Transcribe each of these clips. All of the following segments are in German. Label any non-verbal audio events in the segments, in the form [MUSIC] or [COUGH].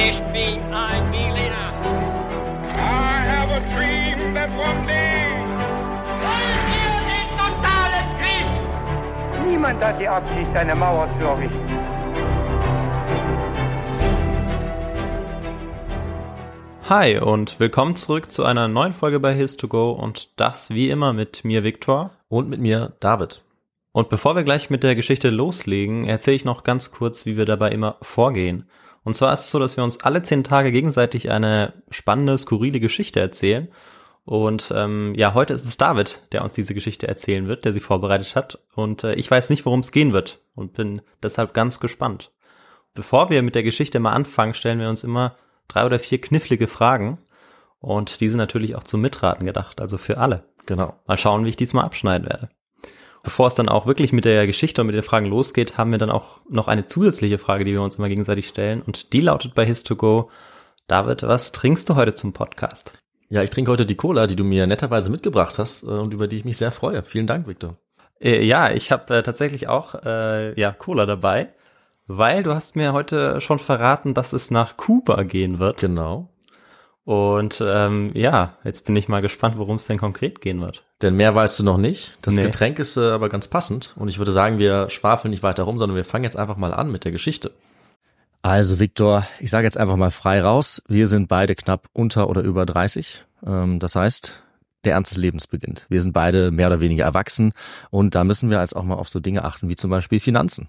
Ich bin ein Berliner. I have a dream that one day. Wollen wir den totalen Krieg? Niemand hat die Absicht, eine Mauer zu errichten. Hi und willkommen zurück zu einer neuen Folge bei His2Go und das wie immer mit mir Viktor. Und mit mir David. Und bevor wir gleich mit der Geschichte loslegen, erzähle ich noch ganz kurz, wie wir dabei immer vorgehen. Und zwar ist es so, dass wir uns alle zehn Tage gegenseitig eine spannende, skurrile Geschichte erzählen. Und ähm, ja, heute ist es David, der uns diese Geschichte erzählen wird, der sie vorbereitet hat. Und äh, ich weiß nicht, worum es gehen wird und bin deshalb ganz gespannt. Bevor wir mit der Geschichte mal anfangen, stellen wir uns immer drei oder vier knifflige Fragen. Und die sind natürlich auch zum Mitraten gedacht, also für alle. Genau. Mal schauen, wie ich diesmal abschneiden werde. Bevor es dann auch wirklich mit der Geschichte und mit den Fragen losgeht, haben wir dann auch noch eine zusätzliche Frage, die wir uns immer gegenseitig stellen. Und die lautet bei His2Go, David, was trinkst du heute zum Podcast? Ja, ich trinke heute die Cola, die du mir netterweise mitgebracht hast äh, und über die ich mich sehr freue. Vielen Dank, Victor. Äh, ja, ich habe äh, tatsächlich auch äh, ja Cola dabei, weil du hast mir heute schon verraten, dass es nach Kuba gehen wird. Genau. Und ähm, ja, jetzt bin ich mal gespannt, worum es denn konkret gehen wird. Denn mehr weißt du noch nicht. Das Nee. Getränk ist äh, aber ganz passend. Und ich würde sagen, wir schwafeln nicht weiter rum, sondern wir fangen jetzt einfach mal an mit der Geschichte. Also, Victor, ich sage jetzt einfach mal frei raus. Wir sind beide knapp unter oder über 30. Ähm, das heißt, der Ernst des Lebens beginnt. Wir sind beide mehr oder weniger erwachsen und da müssen wir jetzt auch mal auf so Dinge achten wie zum Beispiel Finanzen.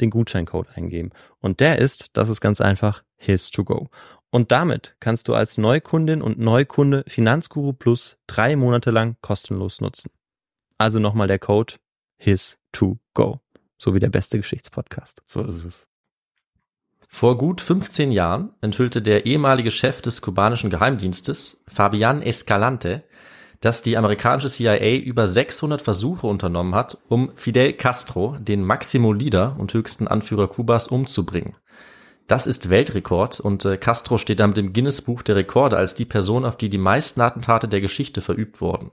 den Gutscheincode eingeben. Und der ist, das ist ganz einfach, His2Go. Und damit kannst du als Neukundin und Neukunde Finanzguru Plus drei Monate lang kostenlos nutzen. Also nochmal der Code His2Go. So wie der beste Geschichtspodcast. So ist es. Vor gut 15 Jahren enthüllte der ehemalige Chef des kubanischen Geheimdienstes, Fabian Escalante, dass die amerikanische CIA über 600 Versuche unternommen hat, um Fidel Castro, den Maximo Leader und höchsten Anführer Kubas, umzubringen. Das ist Weltrekord und äh, Castro steht damit im Guinness-Buch der Rekorde als die Person, auf die die meisten Attentate der Geschichte verübt wurden.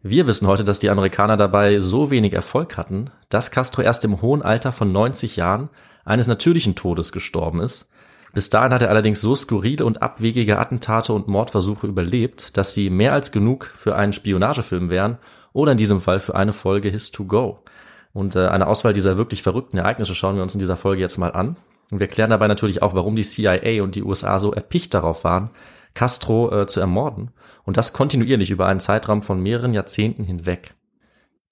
Wir wissen heute, dass die Amerikaner dabei so wenig Erfolg hatten, dass Castro erst im hohen Alter von 90 Jahren eines natürlichen Todes gestorben ist. Bis dahin hat er allerdings so skurrile und abwegige Attentate und Mordversuche überlebt, dass sie mehr als genug für einen Spionagefilm wären oder in diesem Fall für eine Folge His to Go. Und äh, eine Auswahl dieser wirklich verrückten Ereignisse schauen wir uns in dieser Folge jetzt mal an. Und wir klären dabei natürlich auch, warum die CIA und die USA so erpicht darauf waren, Castro äh, zu ermorden. Und das kontinuierlich über einen Zeitraum von mehreren Jahrzehnten hinweg.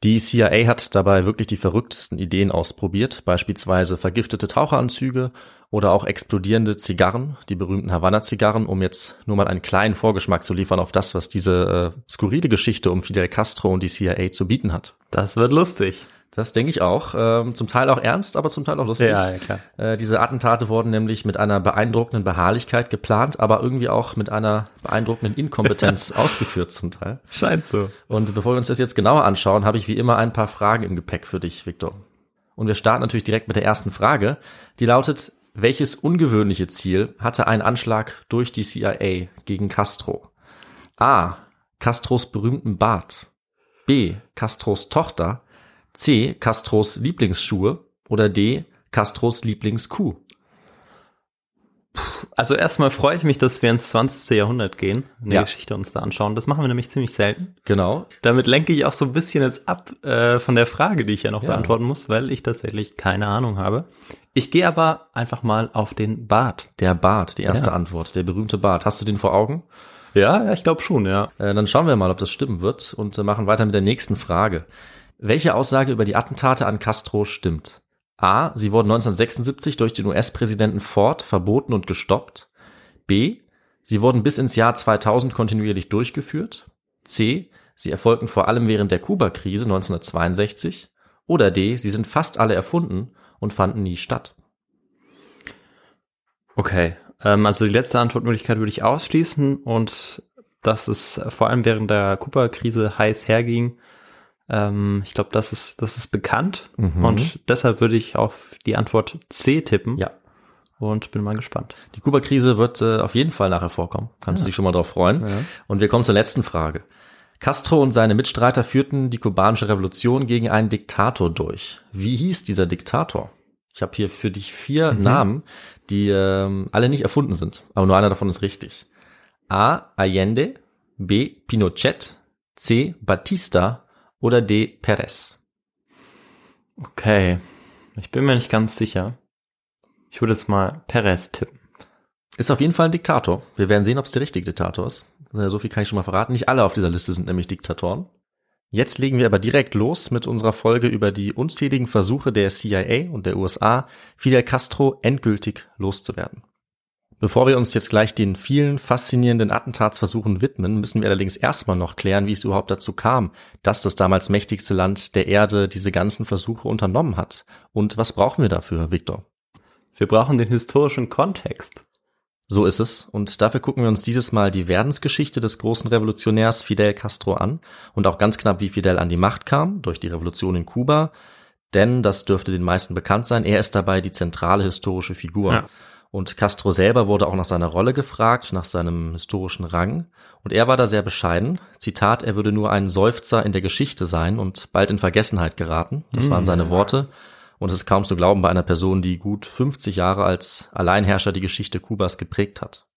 Die CIA hat dabei wirklich die verrücktesten Ideen ausprobiert, beispielsweise vergiftete Taucheranzüge oder auch explodierende Zigarren, die berühmten Havanna-Zigarren, um jetzt nur mal einen kleinen Vorgeschmack zu liefern auf das, was diese äh, skurrile Geschichte um Fidel Castro und die CIA zu bieten hat. Das wird lustig. Das denke ich auch. Ähm, zum Teil auch ernst, aber zum Teil auch lustig. Ja, ja, klar. Äh, diese Attentate wurden nämlich mit einer beeindruckenden Beharrlichkeit geplant, aber irgendwie auch mit einer beeindruckenden Inkompetenz [LAUGHS] ausgeführt zum Teil. Scheint so. Und bevor wir uns das jetzt genauer anschauen, habe ich wie immer ein paar Fragen im Gepäck für dich, Victor. Und wir starten natürlich direkt mit der ersten Frage, die lautet, welches ungewöhnliche Ziel hatte ein Anschlag durch die CIA gegen Castro? A. Castros berühmten Bart. B. Castros Tochter. C. Castros Lieblingsschuhe. Oder D. Castros Lieblingskuh. Also erstmal freue ich mich, dass wir ins 20. Jahrhundert gehen, eine Ja. Geschichte uns da anschauen. Das machen wir nämlich ziemlich selten. Genau. Damit lenke ich auch so ein bisschen jetzt ab äh, von der Frage, die ich ja noch Ja. beantworten muss, weil ich tatsächlich keine Ahnung habe. Ich gehe aber einfach mal auf den Bart. Der Bart, die erste Ja. Antwort. Der berühmte Bart. Hast du den vor Augen? Ja, ja ich glaube schon, ja. Äh, dann schauen wir mal, ob das stimmen wird und äh, machen weiter mit der nächsten Frage. Welche Aussage über die Attentate an Castro stimmt? A. Sie wurden 1976 durch den US-Präsidenten Ford verboten und gestoppt. B. Sie wurden bis ins Jahr 2000 kontinuierlich durchgeführt. C. Sie erfolgten vor allem während der Kuba-Krise 1962. Oder D. Sie sind fast alle erfunden und fanden nie statt. Okay. Ähm, also die letzte Antwortmöglichkeit würde ich ausschließen und dass es vor allem während der Kuba-Krise heiß herging. Ähm, ich glaube, das ist, das ist bekannt Mhm. und deshalb würde ich auf die Antwort C tippen. Ja. Und bin mal gespannt. Die Kuba-Krise wird äh, auf jeden Fall nachher vorkommen. Kannst du dich schon mal drauf freuen. Ja. Und wir kommen zur letzten Frage. Castro und seine Mitstreiter führten die kubanische Revolution gegen einen Diktator durch. Wie hieß dieser Diktator? Ich habe hier für dich vier Namen, die ähm, alle nicht erfunden sind, aber nur einer davon ist richtig. A. Allende, B. Pinochet, C. Batista oder D. Perez. Okay. Ich bin mir nicht ganz sicher. Ich würde jetzt mal Perez tippen. Ist auf jeden Fall ein Diktator. Wir werden sehen, ob es der richtige Diktator ist. Äh, So viel kann ich schon mal verraten. Nicht alle auf dieser Liste sind nämlich Diktatoren. Jetzt legen wir aber direkt los mit unserer Folge über die unzähligen Versuche der CIA und der USA, Fidel Castro endgültig loszuwerden. Bevor wir uns jetzt gleich den vielen faszinierenden Attentatsversuchen widmen, müssen wir allerdings erstmal noch klären, wie es überhaupt dazu kam, dass das damals mächtigste Land der Erde diese ganzen Versuche unternommen hat. Und was brauchen wir dafür, Victor? Wir brauchen den historischen Kontext. So ist es. Und dafür gucken wir uns dieses Mal die Werdensgeschichte des großen Revolutionärs Fidel Castro an und auch ganz knapp, wie Fidel an die Macht kam durch die Revolution in Kuba. Denn, das dürfte den meisten bekannt sein, er ist dabei die zentrale historische Figur. Ja. Und Castro selber wurde auch nach seiner Rolle gefragt, nach seinem historischen Rang. Und er war da sehr bescheiden. Zitat, er würde nur ein Seufzer in der Geschichte sein und bald in Vergessenheit geraten. Das waren seine Worte. Und es ist kaum zu glauben bei einer Person, die gut 50 Jahre als Alleinherrscher die Geschichte Kubas geprägt hat.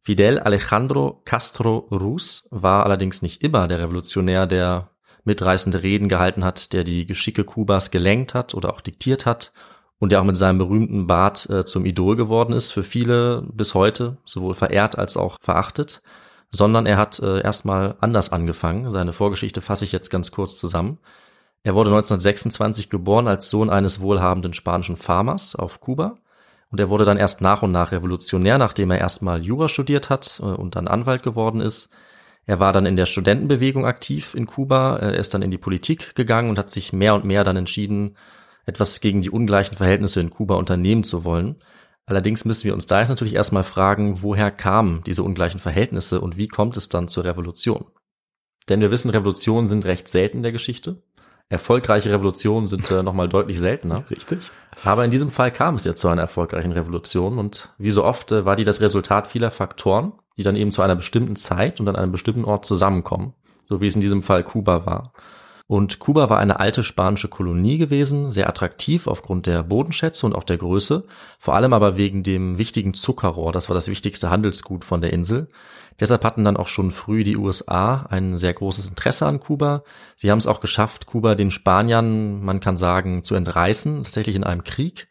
Fidel Alejandro Castro Ruz war allerdings nicht immer der Revolutionär, der mitreißende Reden gehalten hat, der die Geschicke Kubas gelenkt hat oder auch diktiert hat und der auch mit seinem berühmten Bart äh, zum Idol geworden ist, für viele bis heute sowohl verehrt als auch verachtet, sondern er hat äh, erstmal anders angefangen. Seine Vorgeschichte fasse ich jetzt ganz kurz zusammen. Er wurde 1926 geboren als Sohn eines wohlhabenden spanischen Farmers auf Kuba und er wurde dann erst nach und nach Revolutionär, nachdem er erstmal Jura studiert hat äh, und dann Anwalt geworden ist. Er war dann in der Studentenbewegung aktiv in Kuba, er ist dann in die Politik gegangen und hat sich mehr und mehr dann entschieden, etwas gegen die ungleichen Verhältnisse in Kuba unternehmen zu wollen. Allerdings müssen wir uns da jetzt natürlich erstmal fragen, woher kamen diese ungleichen Verhältnisse und wie kommt es dann zur Revolution? Denn wir wissen, Revolutionen sind recht selten in der Geschichte. Erfolgreiche Revolutionen sind äh, nochmal deutlich seltener. Richtig. Aber in diesem Fall kam es ja zu einer erfolgreichen Revolution und wie so oft äh, war die das Resultat vieler Faktoren, die dann eben zu einer bestimmten Zeit und an einem bestimmten Ort zusammenkommen, so wie es in diesem Fall Kuba war. Und Kuba war eine alte spanische Kolonie gewesen, sehr attraktiv aufgrund der Bodenschätze und auch der Größe, vor allem aber wegen dem wichtigen Zuckerrohr, das war das wichtigste Handelsgut von der Insel. Deshalb hatten dann auch schon früh die USA ein sehr großes Interesse an Kuba. Sie haben es auch geschafft, Kuba den Spaniern, man kann sagen, zu entreißen, tatsächlich in einem Krieg.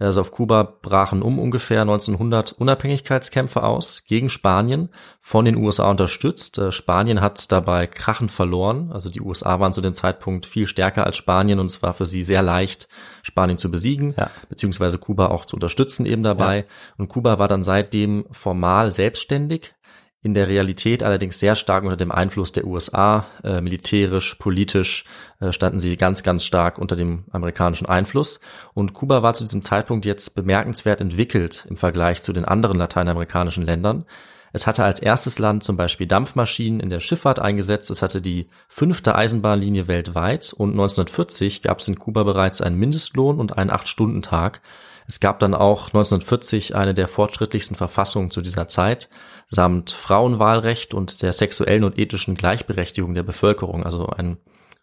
Also auf Kuba brachen um ungefähr 1900 Unabhängigkeitskämpfe aus gegen Spanien, von den USA unterstützt. Äh, Spanien hat dabei Krachen verloren. Also die USA waren zu dem Zeitpunkt viel stärker als Spanien und es war für sie sehr leicht, Spanien zu besiegen, ja. beziehungsweise Kuba auch zu unterstützen eben dabei. Ja. Und Kuba war dann seitdem formal selbstständig, in der Realität allerdings sehr stark unter dem Einfluss der USA, äh, militärisch, politisch äh, standen sie ganz, ganz stark unter dem amerikanischen Einfluss. Und Kuba war zu diesem Zeitpunkt jetzt bemerkenswert entwickelt im Vergleich zu den anderen lateinamerikanischen Ländern. Es hatte als erstes Land zum Beispiel Dampfmaschinen in der Schifffahrt eingesetzt. Es hatte die fünfte Eisenbahnlinie weltweit und 1940 gab es in Kuba bereits einen Mindestlohn und einen Acht-Stunden-Tag. Es gab dann auch 1940 eine der fortschrittlichsten Verfassungen zu dieser Zeit samt Frauenwahlrecht und der sexuellen und ethischen Gleichberechtigung der Bevölkerung. Also ein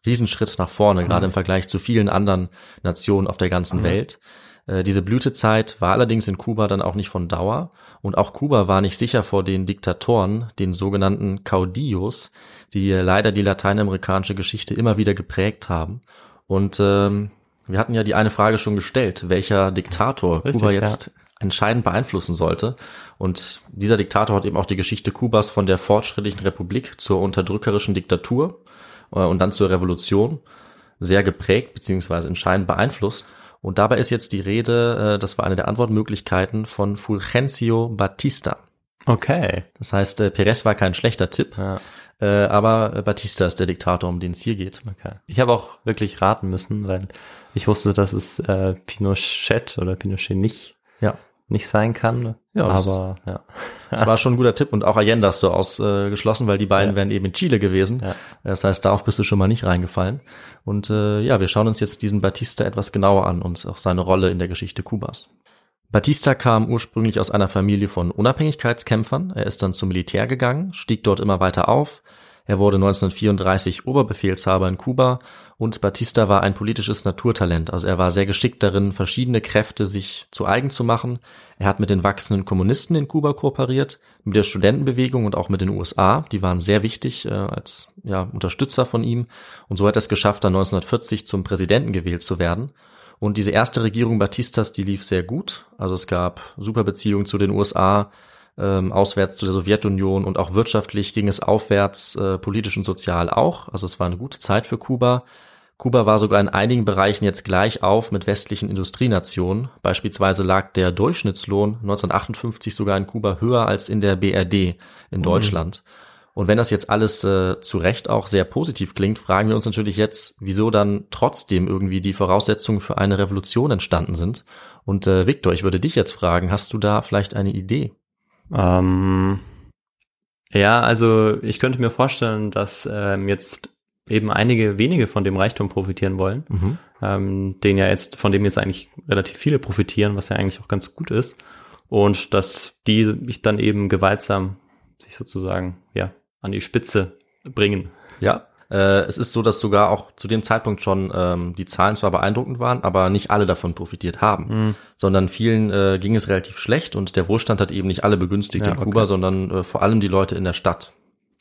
Riesenschritt nach vorne, mhm. gerade im Vergleich zu vielen anderen Nationen auf der ganzen mhm. Welt. Äh, diese Blütezeit war allerdings in Kuba dann auch nicht von Dauer und auch Kuba war nicht sicher vor den Diktatoren, den sogenannten Caudillos, die leider die lateinamerikanische Geschichte immer wieder geprägt haben. Und ähm, wir hatten ja die eine Frage schon gestellt, welcher Diktator Richtig, Kuba jetzt ja. Entscheidend beeinflussen sollte. Und dieser Diktator hat eben auch die Geschichte Kubas von der fortschrittlichen Republik zur unterdrückerischen Diktatur äh, und dann zur Revolution sehr geprägt beziehungsweise entscheidend beeinflusst. Und dabei ist jetzt die Rede, äh, das war eine der Antwortmöglichkeiten von Fulgencio Batista. Okay. Das heißt, äh, Perez war kein schlechter Tipp. Ja. aber Batista ist der Diktator, um den es hier geht. Okay. Ich habe auch wirklich raten müssen, weil ich wusste, dass es äh, Pinochet oder Pinochet nicht ja nicht sein kann. Ja, aber das, ja. Das war schon ein guter Tipp und auch Allende hast du ausgeschlossen, weil die beiden ja. wären eben in Chile gewesen. Ja. Das heißt, darauf bist du schon mal nicht reingefallen. Und äh, ja, wir schauen uns jetzt diesen Batista etwas genauer an und auch seine Rolle in der Geschichte Kubas. Batista kam ursprünglich aus einer Familie von Unabhängigkeitskämpfern. Er ist dann zum Militär gegangen, stieg dort immer weiter auf, er wurde 1934 Oberbefehlshaber in Kuba und Batista war ein politisches Naturtalent. Also er war sehr geschickt darin, verschiedene Kräfte sich zu eigen zu machen. Er hat mit den wachsenden Kommunisten in Kuba kooperiert, mit der Studentenbewegung und auch mit den USA. Die waren sehr wichtig äh, als ja, Unterstützer von ihm. Und so hat er es geschafft, dann 1940 zum Präsidenten gewählt zu werden. Und diese erste Regierung Batistas, die lief sehr gut. Also es gab super Beziehungen zu den USA ähm, auswärts zu der Sowjetunion und auch wirtschaftlich ging es aufwärts, äh, politisch und sozial auch. Also es war eine gute Zeit für Kuba. Kuba war sogar in einigen Bereichen jetzt gleich auf mit westlichen Industrienationen. Beispielsweise lag der Durchschnittslohn 1958 sogar in Kuba höher als in der BRD in mhm. Deutschland. Und wenn das jetzt alles äh, zu Recht auch sehr positiv klingt, fragen wir uns natürlich jetzt, wieso dann trotzdem irgendwie die Voraussetzungen für eine Revolution entstanden sind. Und äh, Victor, ich würde dich jetzt fragen, hast du da vielleicht eine Idee? Ähm, ja, also ich könnte mir vorstellen, dass ähm, jetzt eben einige wenige von dem Reichtum profitieren wollen, mhm. ähm, den ja jetzt, von dem jetzt eigentlich relativ viele profitieren, was ja eigentlich auch ganz gut ist. Und dass die mich dann eben gewaltsam sich sozusagen, ja, an die Spitze bringen. Ja, äh, es ist so, dass sogar auch zu dem Zeitpunkt schon ähm, die Zahlen zwar beeindruckend waren, aber nicht alle davon profitiert haben, mhm. sondern vielen äh, ging es relativ schlecht und der Wohlstand hat eben nicht alle begünstigt ja, in Kuba, okay. sondern äh, vor allem die Leute in der Stadt.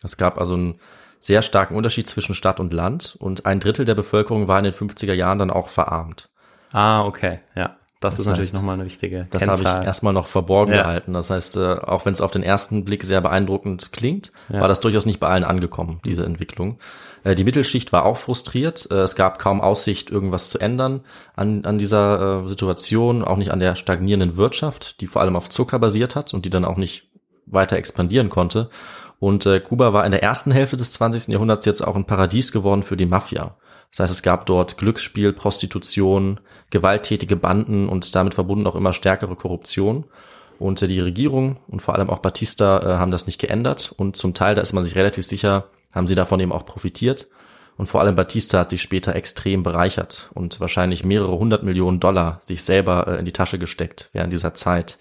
Es gab also einen sehr starken Unterschied zwischen Stadt und Land und ein Drittel der Bevölkerung war in den 50er Jahren dann auch verarmt. Ah, okay, ja. Das, das ist natürlich nochmal eine wichtige Das habe ich erstmal noch verborgen ja. gehalten. Das heißt, äh, auch wenn es auf den ersten Blick sehr beeindruckend klingt, ja. war das durchaus nicht bei allen angekommen, diese Entwicklung. Äh, die Mittelschicht war auch frustriert. Äh, es gab kaum Aussicht, irgendwas zu ändern an, an dieser Situation, auch nicht an der stagnierenden Wirtschaft, die vor allem auf Zucker basiert hat und die dann auch nicht weiter expandieren konnte. Und Kuba war in der ersten Hälfte des 20. Jahrhunderts jetzt auch ein Paradies geworden für die Mafia. Das heißt, es gab dort Glücksspiel, Prostitution, gewalttätige Banden und damit verbunden auch immer stärkere Korruption. Und äh, die Regierung und vor allem auch Batista äh, haben das nicht geändert. Und zum Teil, da ist man sich relativ sicher, haben sie davon eben auch profitiert. Und vor allem Batista hat sich später extrem bereichert und wahrscheinlich mehrere hundert Millionen Dollar sich selber äh, in die Tasche gesteckt während dieser Zeit.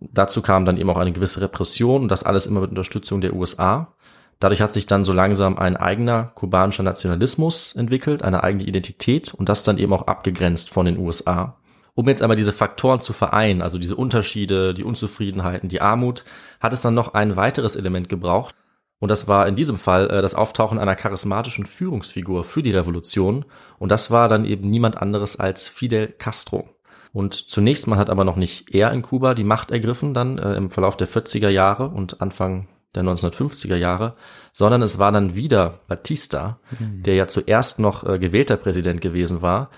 Dazu kam dann eben auch eine gewisse Repression und das alles immer mit Unterstützung der USA. Dadurch hat sich dann so langsam ein eigener kubanischer Nationalismus entwickelt, eine eigene Identität und das dann eben auch abgegrenzt von den USA. Um jetzt einmal diese Faktoren zu vereinen, also diese Unterschiede, die Unzufriedenheiten, die Armut, hat es dann noch ein weiteres Element gebraucht. Und das war in diesem Fall äh, das Auftauchen einer charismatischen Führungsfigur für die Revolution. Und das war dann eben niemand anderes als Fidel Castro. Und zunächst mal hat aber noch nicht er in Kuba die Macht ergriffen, dann äh, im Verlauf der 40er Jahre und Anfang der 1950er Jahre, sondern es war dann wieder Batista, mhm. der ja zuerst noch äh, gewählter Präsident gewesen war.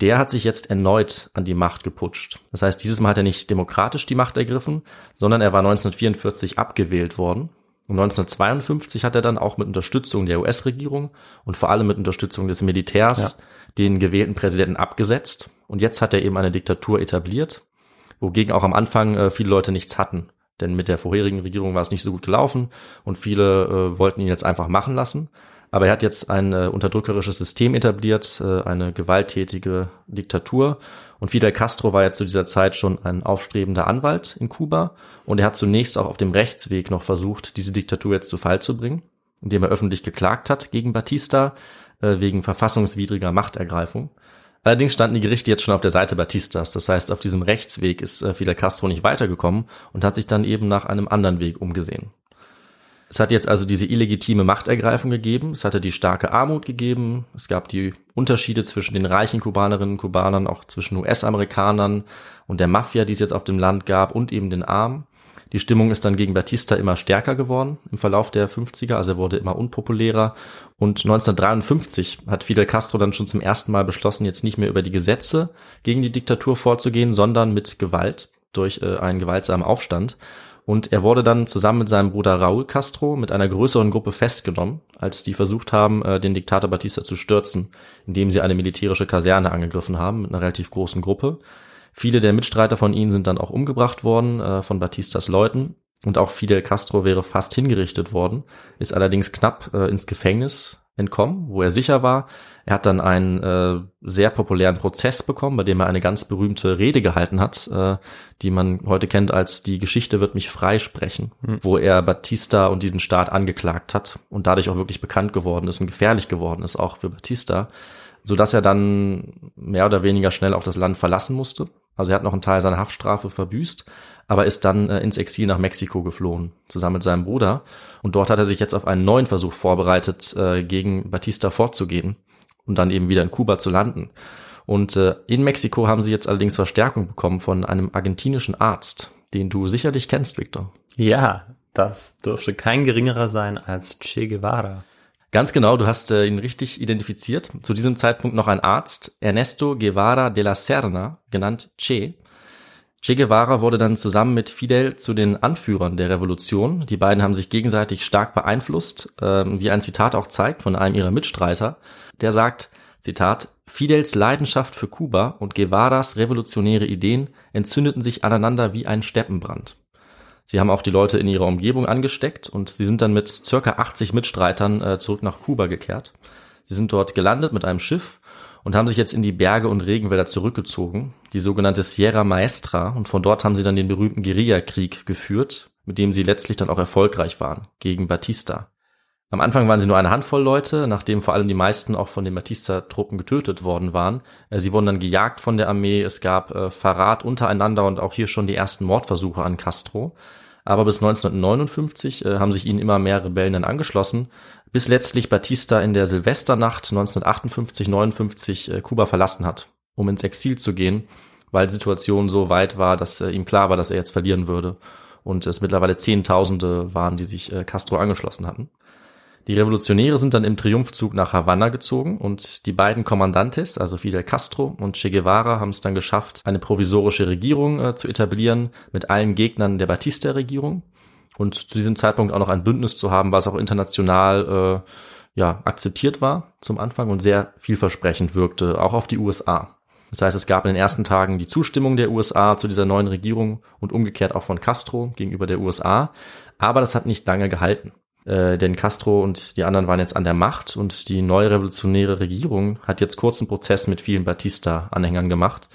Der hat sich jetzt erneut an die Macht geputscht. Das heißt, dieses Mal hat er nicht demokratisch die Macht ergriffen, sondern er war 1944 abgewählt worden. Und 1952 hat er dann auch mit Unterstützung der US-Regierung und vor allem mit Unterstützung des Militärs ja. den gewählten Präsidenten abgesetzt. Und jetzt hat er eben eine Diktatur etabliert, wogegen auch am Anfang äh, viele Leute nichts hatten. Denn mit der vorherigen Regierung war es nicht so gut gelaufen und viele äh, wollten ihn jetzt einfach machen lassen. Aber er hat jetzt ein äh, unterdrückerisches System etabliert, äh, eine gewalttätige Diktatur. Und Fidel Castro war jetzt zu dieser Zeit schon ein aufstrebender Anwalt in Kuba. Und er hat zunächst auch auf dem Rechtsweg noch versucht, diese Diktatur jetzt zu Fall zu bringen, indem er öffentlich geklagt hat gegen Batista äh, wegen verfassungswidriger Machtergreifung. Allerdings standen die Gerichte jetzt schon auf der Seite Batistas. Das heißt, auf diesem Rechtsweg ist äh, Fidel Castro nicht weitergekommen und hat sich dann eben nach einem anderen Weg umgesehen. Es hat jetzt also diese illegitime Machtergreifung gegeben, es hatte die starke Armut gegeben, es gab die Unterschiede zwischen den reichen Kubanerinnen und Kubanern, auch zwischen US-Amerikanern und der Mafia, die es jetzt auf dem Land gab und eben den Armen. Die Stimmung ist dann gegen Batista immer stärker geworden im Verlauf der 50er, also er wurde immer unpopulärer. Und 1953 hat Fidel Castro dann schon zum ersten Mal beschlossen, jetzt nicht mehr über die Gesetze gegen die Diktatur vorzugehen, sondern mit Gewalt durch äh, einen gewaltsamen Aufstand. Und er wurde dann zusammen mit seinem Bruder Raúl Castro mit einer größeren Gruppe festgenommen, als die versucht haben, äh, den Diktator Batista zu stürzen, indem sie eine militärische Kaserne angegriffen haben mit einer relativ großen Gruppe. Viele der Mitstreiter von ihnen sind dann auch umgebracht worden äh, von Batistas Leuten. Und auch Fidel Castro wäre fast hingerichtet worden, ist allerdings knapp äh, ins Gefängnis entkommen, wo er sicher war. Er hat dann einen äh, sehr populären Prozess bekommen, bei dem er eine ganz berühmte Rede gehalten hat, äh, die man heute kennt als die Geschichte wird mich freisprechen, mhm. wo er Batista und diesen Staat angeklagt hat und dadurch auch wirklich bekannt geworden ist und gefährlich geworden ist, auch für Batista, so dass er dann mehr oder weniger schnell auch das Land verlassen musste. Also er hat noch einen Teil seiner Haftstrafe verbüßt, aber ist dann äh, ins Exil nach Mexiko geflohen, zusammen mit seinem Bruder. Und dort hat er sich jetzt auf einen neuen Versuch vorbereitet, äh, gegen Batista vorzugehen und dann eben wieder in Kuba zu landen. Und äh, in Mexiko haben sie jetzt allerdings Verstärkung bekommen von einem argentinischen Arzt, den du sicherlich kennst, Victor. Ja, das dürfte kein geringerer sein als Che Guevara. Ganz genau, du hast äh, ihn richtig identifiziert. Zu diesem Zeitpunkt noch ein Arzt, Ernesto Guevara de la Serna, genannt Che, Che Guevara wurde dann zusammen mit Fidel zu den Anführern der Revolution. Die beiden haben sich gegenseitig stark beeinflusst, äh, wie ein Zitat auch zeigt von einem ihrer Mitstreiter. Der sagt, Zitat, Fidels Leidenschaft für Kuba und Guevaras revolutionäre Ideen entzündeten sich aneinander wie ein Steppenbrand. Sie haben auch die Leute in ihrer Umgebung angesteckt und sie sind dann mit circa 80 Mitstreitern äh, zurück nach Kuba gekehrt. Sie sind dort gelandet mit einem Schiff und haben sich jetzt in die Berge und Regenwälder zurückgezogen, die sogenannte Sierra Maestra, und von dort haben sie dann den berühmten Guerillakrieg geführt, mit dem sie letztlich dann auch erfolgreich waren, gegen Batista. Am Anfang waren sie nur eine Handvoll Leute, nachdem vor allem die meisten auch von den Batista-Truppen getötet worden waren. Äh, sie wurden dann gejagt von der Armee, es gab äh, Verrat untereinander und auch hier schon die ersten Mordversuche an Castro. Aber bis 1959 äh, haben sich ihnen immer mehr Rebellen dann angeschlossen, bis letztlich Batista in der Silvesternacht 1958-59 äh, Kuba verlassen hat, um ins Exil zu gehen, weil die Situation so weit war, dass ihm klar war, dass er jetzt verlieren würde und es mittlerweile Zehntausende waren, die sich Castro angeschlossen hatten. Die Revolutionäre sind dann im Triumphzug nach Havanna gezogen und die beiden Kommandantes, also Fidel Castro und Che Guevara, haben es dann geschafft, eine provisorische Regierung äh, zu etablieren mit allen Gegnern der Batista-Regierung und zu diesem Zeitpunkt auch noch ein Bündnis zu haben, was auch international äh, ja, akzeptiert war zum Anfang und sehr vielversprechend wirkte, auch auf die USA. Das heißt, es gab in den ersten Tagen die Zustimmung der USA zu dieser neuen Regierung und umgekehrt auch von Castro gegenüber der USA. Aber das hat nicht lange gehalten. Äh, denn Castro und die anderen waren jetzt an der Macht und die neue revolutionäre Regierung hat jetzt kurzen Prozess mit vielen Batista-Anhängern gemacht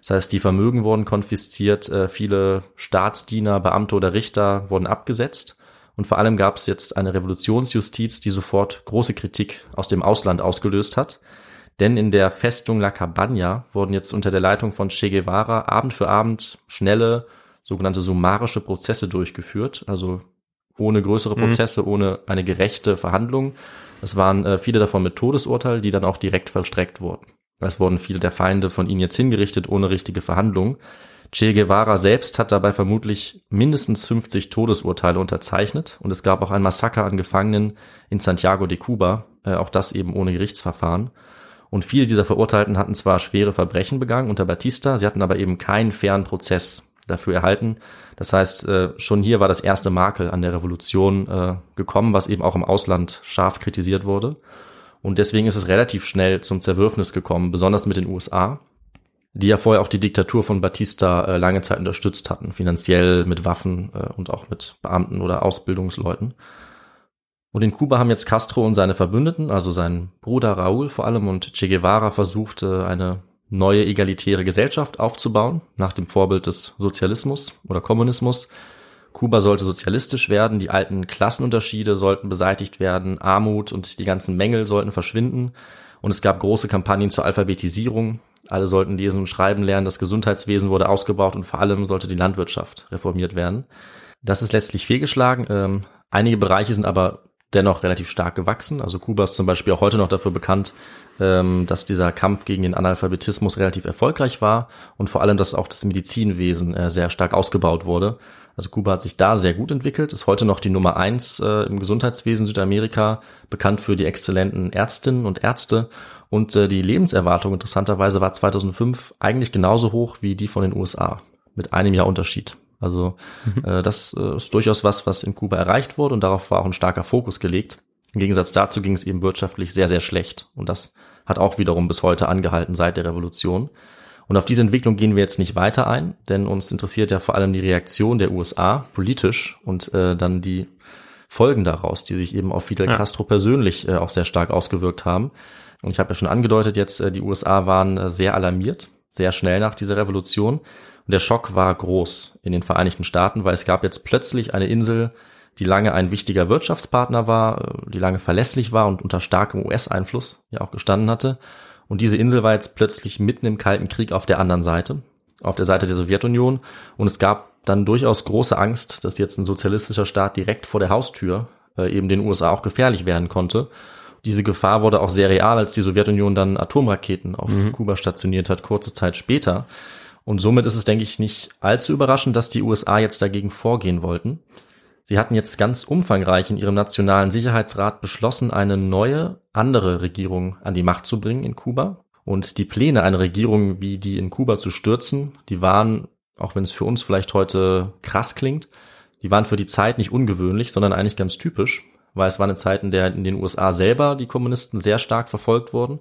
das heißt, die Vermögen wurden konfisziert, äh, viele Staatsdiener, Beamte oder Richter wurden abgesetzt. Und vor allem gab es jetzt eine Revolutionsjustiz, die sofort große Kritik aus dem Ausland ausgelöst hat. Denn in der Festung La Cabana wurden jetzt unter der Leitung von Che Guevara Abend für Abend schnelle, sogenannte summarische Prozesse durchgeführt. Also ohne größere mhm. Prozesse, mhm. ohne eine gerechte Verhandlung. Es waren äh, viele davon mit Todesurteil, die dann auch direkt vollstreckt wurden. Es wurden viele der Feinde von ihnen jetzt hingerichtet, ohne richtige Verhandlungen. Che Guevara selbst hat dabei vermutlich mindestens 50 Todesurteile unterzeichnet und es gab auch ein Massaker an Gefangenen in Santiago de Cuba, äh, auch das eben ohne Gerichtsverfahren. Und viele dieser Verurteilten hatten zwar schwere Verbrechen begangen unter Batista, sie hatten aber eben keinen fairen Prozess dafür erhalten. Das heißt, äh, schon hier war das erste Makel an der Revolution äh, gekommen, was eben auch im Ausland scharf kritisiert wurde. Und deswegen ist es relativ schnell zum Zerwürfnis gekommen, besonders mit den USA die ja vorher auch die Diktatur von Batista äh, lange Zeit unterstützt hatten, finanziell mit Waffen und auch mit Beamten oder Ausbildungsleuten. Und in Kuba haben jetzt Castro und seine Verbündeten, also sein Bruder Raúl vor allem und Che Guevara versucht, eine neue egalitäre Gesellschaft aufzubauen, nach dem Vorbild des Sozialismus oder Kommunismus. Kuba sollte sozialistisch werden, die alten Klassenunterschiede sollten beseitigt werden, Armut und die ganzen Mängel sollten verschwinden. Und es gab große Kampagnen zur Alphabetisierung, alle sollten lesen und schreiben lernen, das Gesundheitswesen wurde ausgebaut und vor allem sollte die Landwirtschaft reformiert werden. Das ist letztlich fehlgeschlagen. Ähm, einige Bereiche sind aber dennoch relativ stark gewachsen. Also Kuba ist zum Beispiel auch heute noch dafür bekannt, ähm, dass dieser Kampf gegen den Analphabetismus relativ erfolgreich war und vor allem, dass auch das Medizinwesen äh, sehr stark ausgebaut wurde. Also Kuba hat sich da sehr gut entwickelt, ist heute noch die Nummer eins äh, im Gesundheitswesen Südamerika, bekannt für die exzellenten Ärztinnen und Ärzte und äh, die Lebenserwartung interessanterweise war 2005 eigentlich genauso hoch wie die von den USA, mit einem Jahr Unterschied. Also mhm. äh, das äh, ist durchaus was, was in Kuba erreicht wurde und darauf war auch ein starker Fokus gelegt. Im Gegensatz dazu ging es eben wirtschaftlich sehr, sehr schlecht. Und das hat auch wiederum bis heute angehalten seit der Revolution. Und auf diese Entwicklung gehen wir jetzt nicht weiter ein, denn uns interessiert ja vor allem die Reaktion der USA politisch und äh, dann die Folgen daraus, die sich eben auf Fidel ja. Castro persönlich äh, auch sehr stark ausgewirkt haben. Und ich habe ja schon angedeutet jetzt, äh, die USA waren äh, sehr alarmiert, sehr schnell nach dieser Revolution. Und der Schock war groß in den Vereinigten Staaten, weil es gab jetzt plötzlich eine Insel, die lange ein wichtiger Wirtschaftspartner war, äh, die lange verlässlich war und unter starkem US-Einfluss ja auch gestanden hatte. Und diese Insel war jetzt plötzlich mitten im Kalten Krieg auf der anderen Seite, auf der Seite der Sowjetunion. Und es gab dann durchaus große Angst, dass jetzt ein sozialistischer Staat direkt vor der Haustür äh, eben den USA auch gefährlich werden konnte diese Gefahr wurde auch sehr real, als die Sowjetunion dann Atomraketen auf mhm. Kuba stationiert hat, kurze Zeit später. Und somit ist es, denke ich, nicht allzu überraschend, dass die USA jetzt dagegen vorgehen wollten. Sie hatten jetzt ganz umfangreich in ihrem nationalen Sicherheitsrat beschlossen, eine neue, andere Regierung an die Macht zu bringen in Kuba. Und die Pläne, eine Regierung wie die in Kuba zu stürzen, die waren, auch wenn es für uns vielleicht heute krass klingt, die waren für die Zeit nicht ungewöhnlich, sondern eigentlich ganz typisch weil es war eine Zeit, in der in den USA selber die Kommunisten sehr stark verfolgt wurden.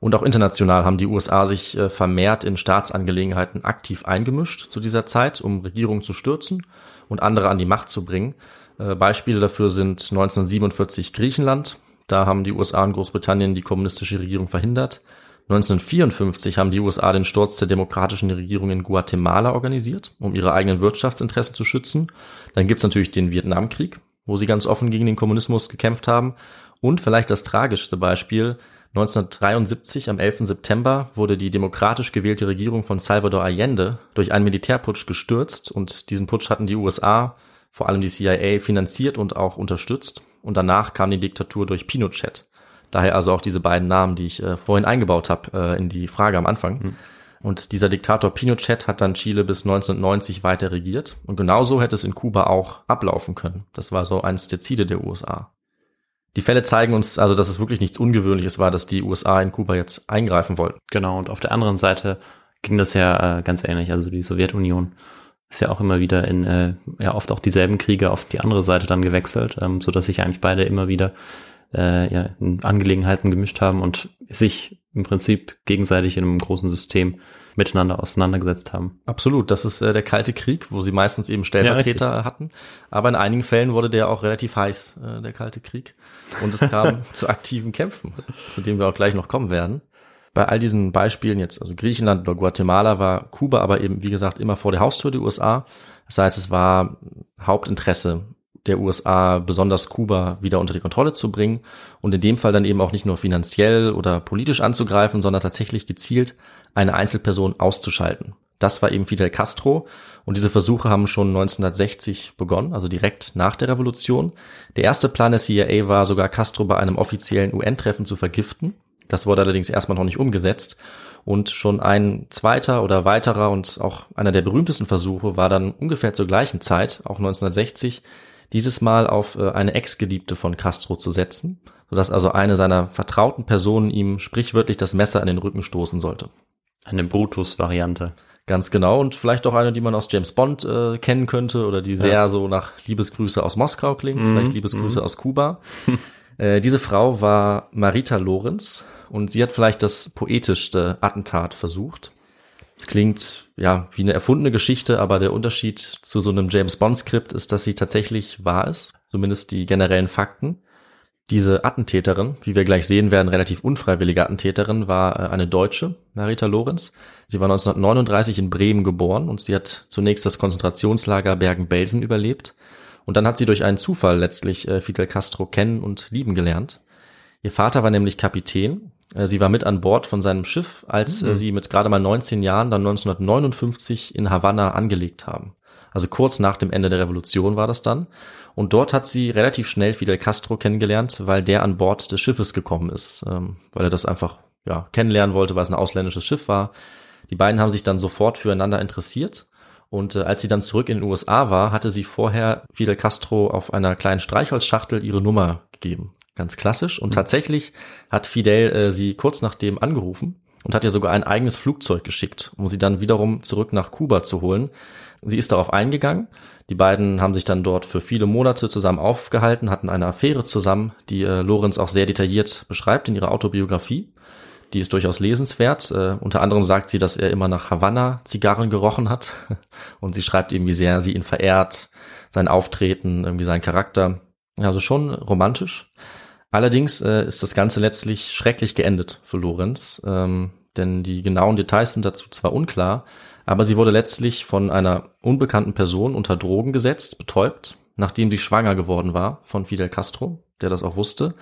Und auch international haben die USA sich äh, vermehrt in Staatsangelegenheiten aktiv eingemischt zu dieser Zeit, um Regierungen zu stürzen und andere an die Macht zu bringen. Äh, Beispiele dafür sind 1947 Griechenland. Da haben die USA und Großbritannien die kommunistische Regierung verhindert. 1954 haben die USA den Sturz der demokratischen Regierung in Guatemala organisiert, um ihre eigenen Wirtschaftsinteressen zu schützen. Dann gibt's natürlich den Vietnamkrieg, wo sie ganz offen gegen den Kommunismus gekämpft haben. Und vielleicht das tragischste Beispiel, 1973 am 11. September wurde die demokratisch gewählte Regierung von Salvador Allende durch einen Militärputsch gestürzt und diesen Putsch hatten die USA, vor allem die CIA, finanziert und auch unterstützt. Und danach kam die Diktatur durch Pinochet. Daher also auch diese beiden Namen, die ich äh, vorhin eingebaut habe äh, in die Frage am Anfang. Mhm. Und dieser Diktator Pinochet hat dann Chile bis 1990 weiter regiert. Und genauso hätte es in Kuba auch ablaufen können. Das war so eines der Ziele der USA. Die Fälle zeigen uns also, dass es wirklich nichts Ungewöhnliches war, dass die USA in Kuba jetzt eingreifen wollten. Genau, und auf der anderen Seite ging das ja äh, ganz ähnlich. Also die Sowjetunion ist ja auch immer wieder in, äh, ja oft auch dieselben Kriege auf die andere Seite dann gewechselt, ähm, so dass sich eigentlich beide immer wieder äh, ja, in Angelegenheiten gemischt haben und sich im Prinzip gegenseitig in einem großen System miteinander auseinandergesetzt haben. Absolut, das ist äh, der Kalte Krieg, wo sie meistens eben Stellvertreter ja, hatten. Aber in einigen Fällen wurde der auch relativ heiß, äh, der Kalte Krieg. Und es kam [LAUGHS] zu aktiven Kämpfen, zu denen wir auch gleich noch kommen werden. Bei all diesen Beispielen jetzt, also Griechenland oder Guatemala, war Kuba aber eben, wie gesagt, immer vor der Haustür der USA. Das heißt, es war Hauptinteresse der USA, besonders Kuba, wieder unter die Kontrolle zu bringen und in dem Fall dann eben auch nicht nur finanziell oder politisch anzugreifen, sondern tatsächlich gezielt eine Einzelperson auszuschalten. Das war eben Fidel Castro und diese Versuche haben schon 1960 begonnen, also direkt nach der Revolution. Der erste Plan der CIA war sogar Castro bei einem offiziellen UN-Treffen zu vergiften. Das wurde allerdings erstmal noch nicht umgesetzt. Und schon ein zweiter oder weiterer und auch einer der berühmtesten Versuche war dann ungefähr zur gleichen Zeit, auch 1960, dieses Mal auf äh, eine Ex-Geliebte von Castro zu setzen, sodass also eine seiner vertrauten Personen ihm sprichwörtlich das Messer in den Rücken stoßen sollte. Eine Brutus-Variante. Ganz genau und vielleicht auch eine, die man aus James Bond äh, kennen könnte oder die sehr Ja. so nach Liebesgrüße aus Moskau klingt, Mhm, vielleicht Liebesgrüße aus Kuba. [LAUGHS] äh, diese Frau war Marita Lorenz und sie hat vielleicht das poetischste Attentat versucht. Es klingt ja wie eine erfundene Geschichte, aber der Unterschied zu so einem James Bond Skript ist, dass sie tatsächlich wahr ist, zumindest die generellen Fakten. Diese Attentäterin, wie wir gleich sehen werden, relativ unfreiwillige Attentäterin, war äh, eine Deutsche, Marita Lorenz. Sie war 1939 in Bremen geboren und sie hat zunächst das Konzentrationslager Bergen-Belsen überlebt. Und dann hat sie durch einen Zufall letztlich äh, Fidel Castro kennen und lieben gelernt. Ihr Vater war nämlich Kapitän. Äh, Sie war mit an Bord von seinem Schiff, als äh, sie mit gerade mal 19 Jahren dann 1959 in Havanna angelegt haben. Also kurz nach dem Ende der Revolution war das dann. Und dort hat sie relativ schnell Fidel Castro kennengelernt, weil der an Bord des Schiffes gekommen ist, ähm, weil er das einfach ja, kennenlernen wollte, weil es ein ausländisches Schiff war. Die beiden haben sich dann sofort füreinander interessiert. Und äh, als sie dann zurück in den USA war, hatte sie vorher Fidel Castro auf einer kleinen Streichholzschachtel ihre Nummer gegeben. Ganz klassisch. Und tatsächlich hat Fidel äh, sie kurz nachdem angerufen und hat ihr sogar ein eigenes Flugzeug geschickt, um sie dann wiederum zurück nach Kuba zu holen. Sie ist darauf eingegangen. Die beiden haben sich dann dort für viele Monate zusammen aufgehalten, hatten eine Affäre zusammen, die äh, Lorenz auch sehr detailliert beschreibt in ihrer Autobiografie. Die ist durchaus lesenswert. Äh, unter anderem sagt sie, dass er immer nach Havanna Zigarren gerochen hat. [LAUGHS] Und sie schreibt eben, wie sehr sie ihn verehrt, sein Auftreten, irgendwie sein Charakter. Also schon romantisch. Allerdings äh, ist das Ganze letztlich schrecklich geendet für Lorenz, ähm, denn die genauen Details sind dazu zwar unklar, aber sie wurde letztlich von einer unbekannten Person unter Drogen gesetzt, betäubt, nachdem sie schwanger geworden war von Fidel Castro, der das auch wusste.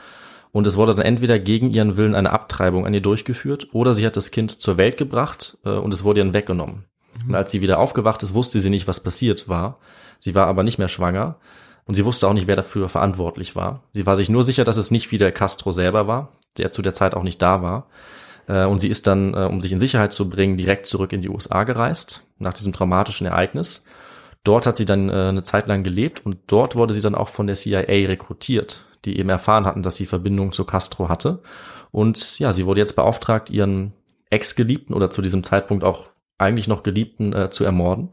Und es wurde dann entweder gegen ihren Willen eine Abtreibung an ihr durchgeführt oder sie hat das Kind zur Welt gebracht äh, und es wurde ihr weggenommen. Und als sie wieder aufgewacht ist, wusste sie nicht, was passiert war. Sie war aber nicht mehr schwanger und sie wusste auch nicht, wer dafür verantwortlich war. Sie war sich nur sicher, dass es nicht Fidel Castro selber war, der zu der Zeit auch nicht da war. Äh, Und sie ist dann, äh, um sich in Sicherheit zu bringen, direkt zurück in die USA gereist, nach diesem traumatischen Ereignis. Dort hat sie dann äh, eine Zeit lang gelebt und dort wurde sie dann auch von der CIA rekrutiert, die eben erfahren hatten, dass sie Verbindung zu Castro hatte. Und ja, sie wurde jetzt beauftragt, ihren Ex-Geliebten oder zu diesem Zeitpunkt auch eigentlich noch Geliebten äh, zu ermorden.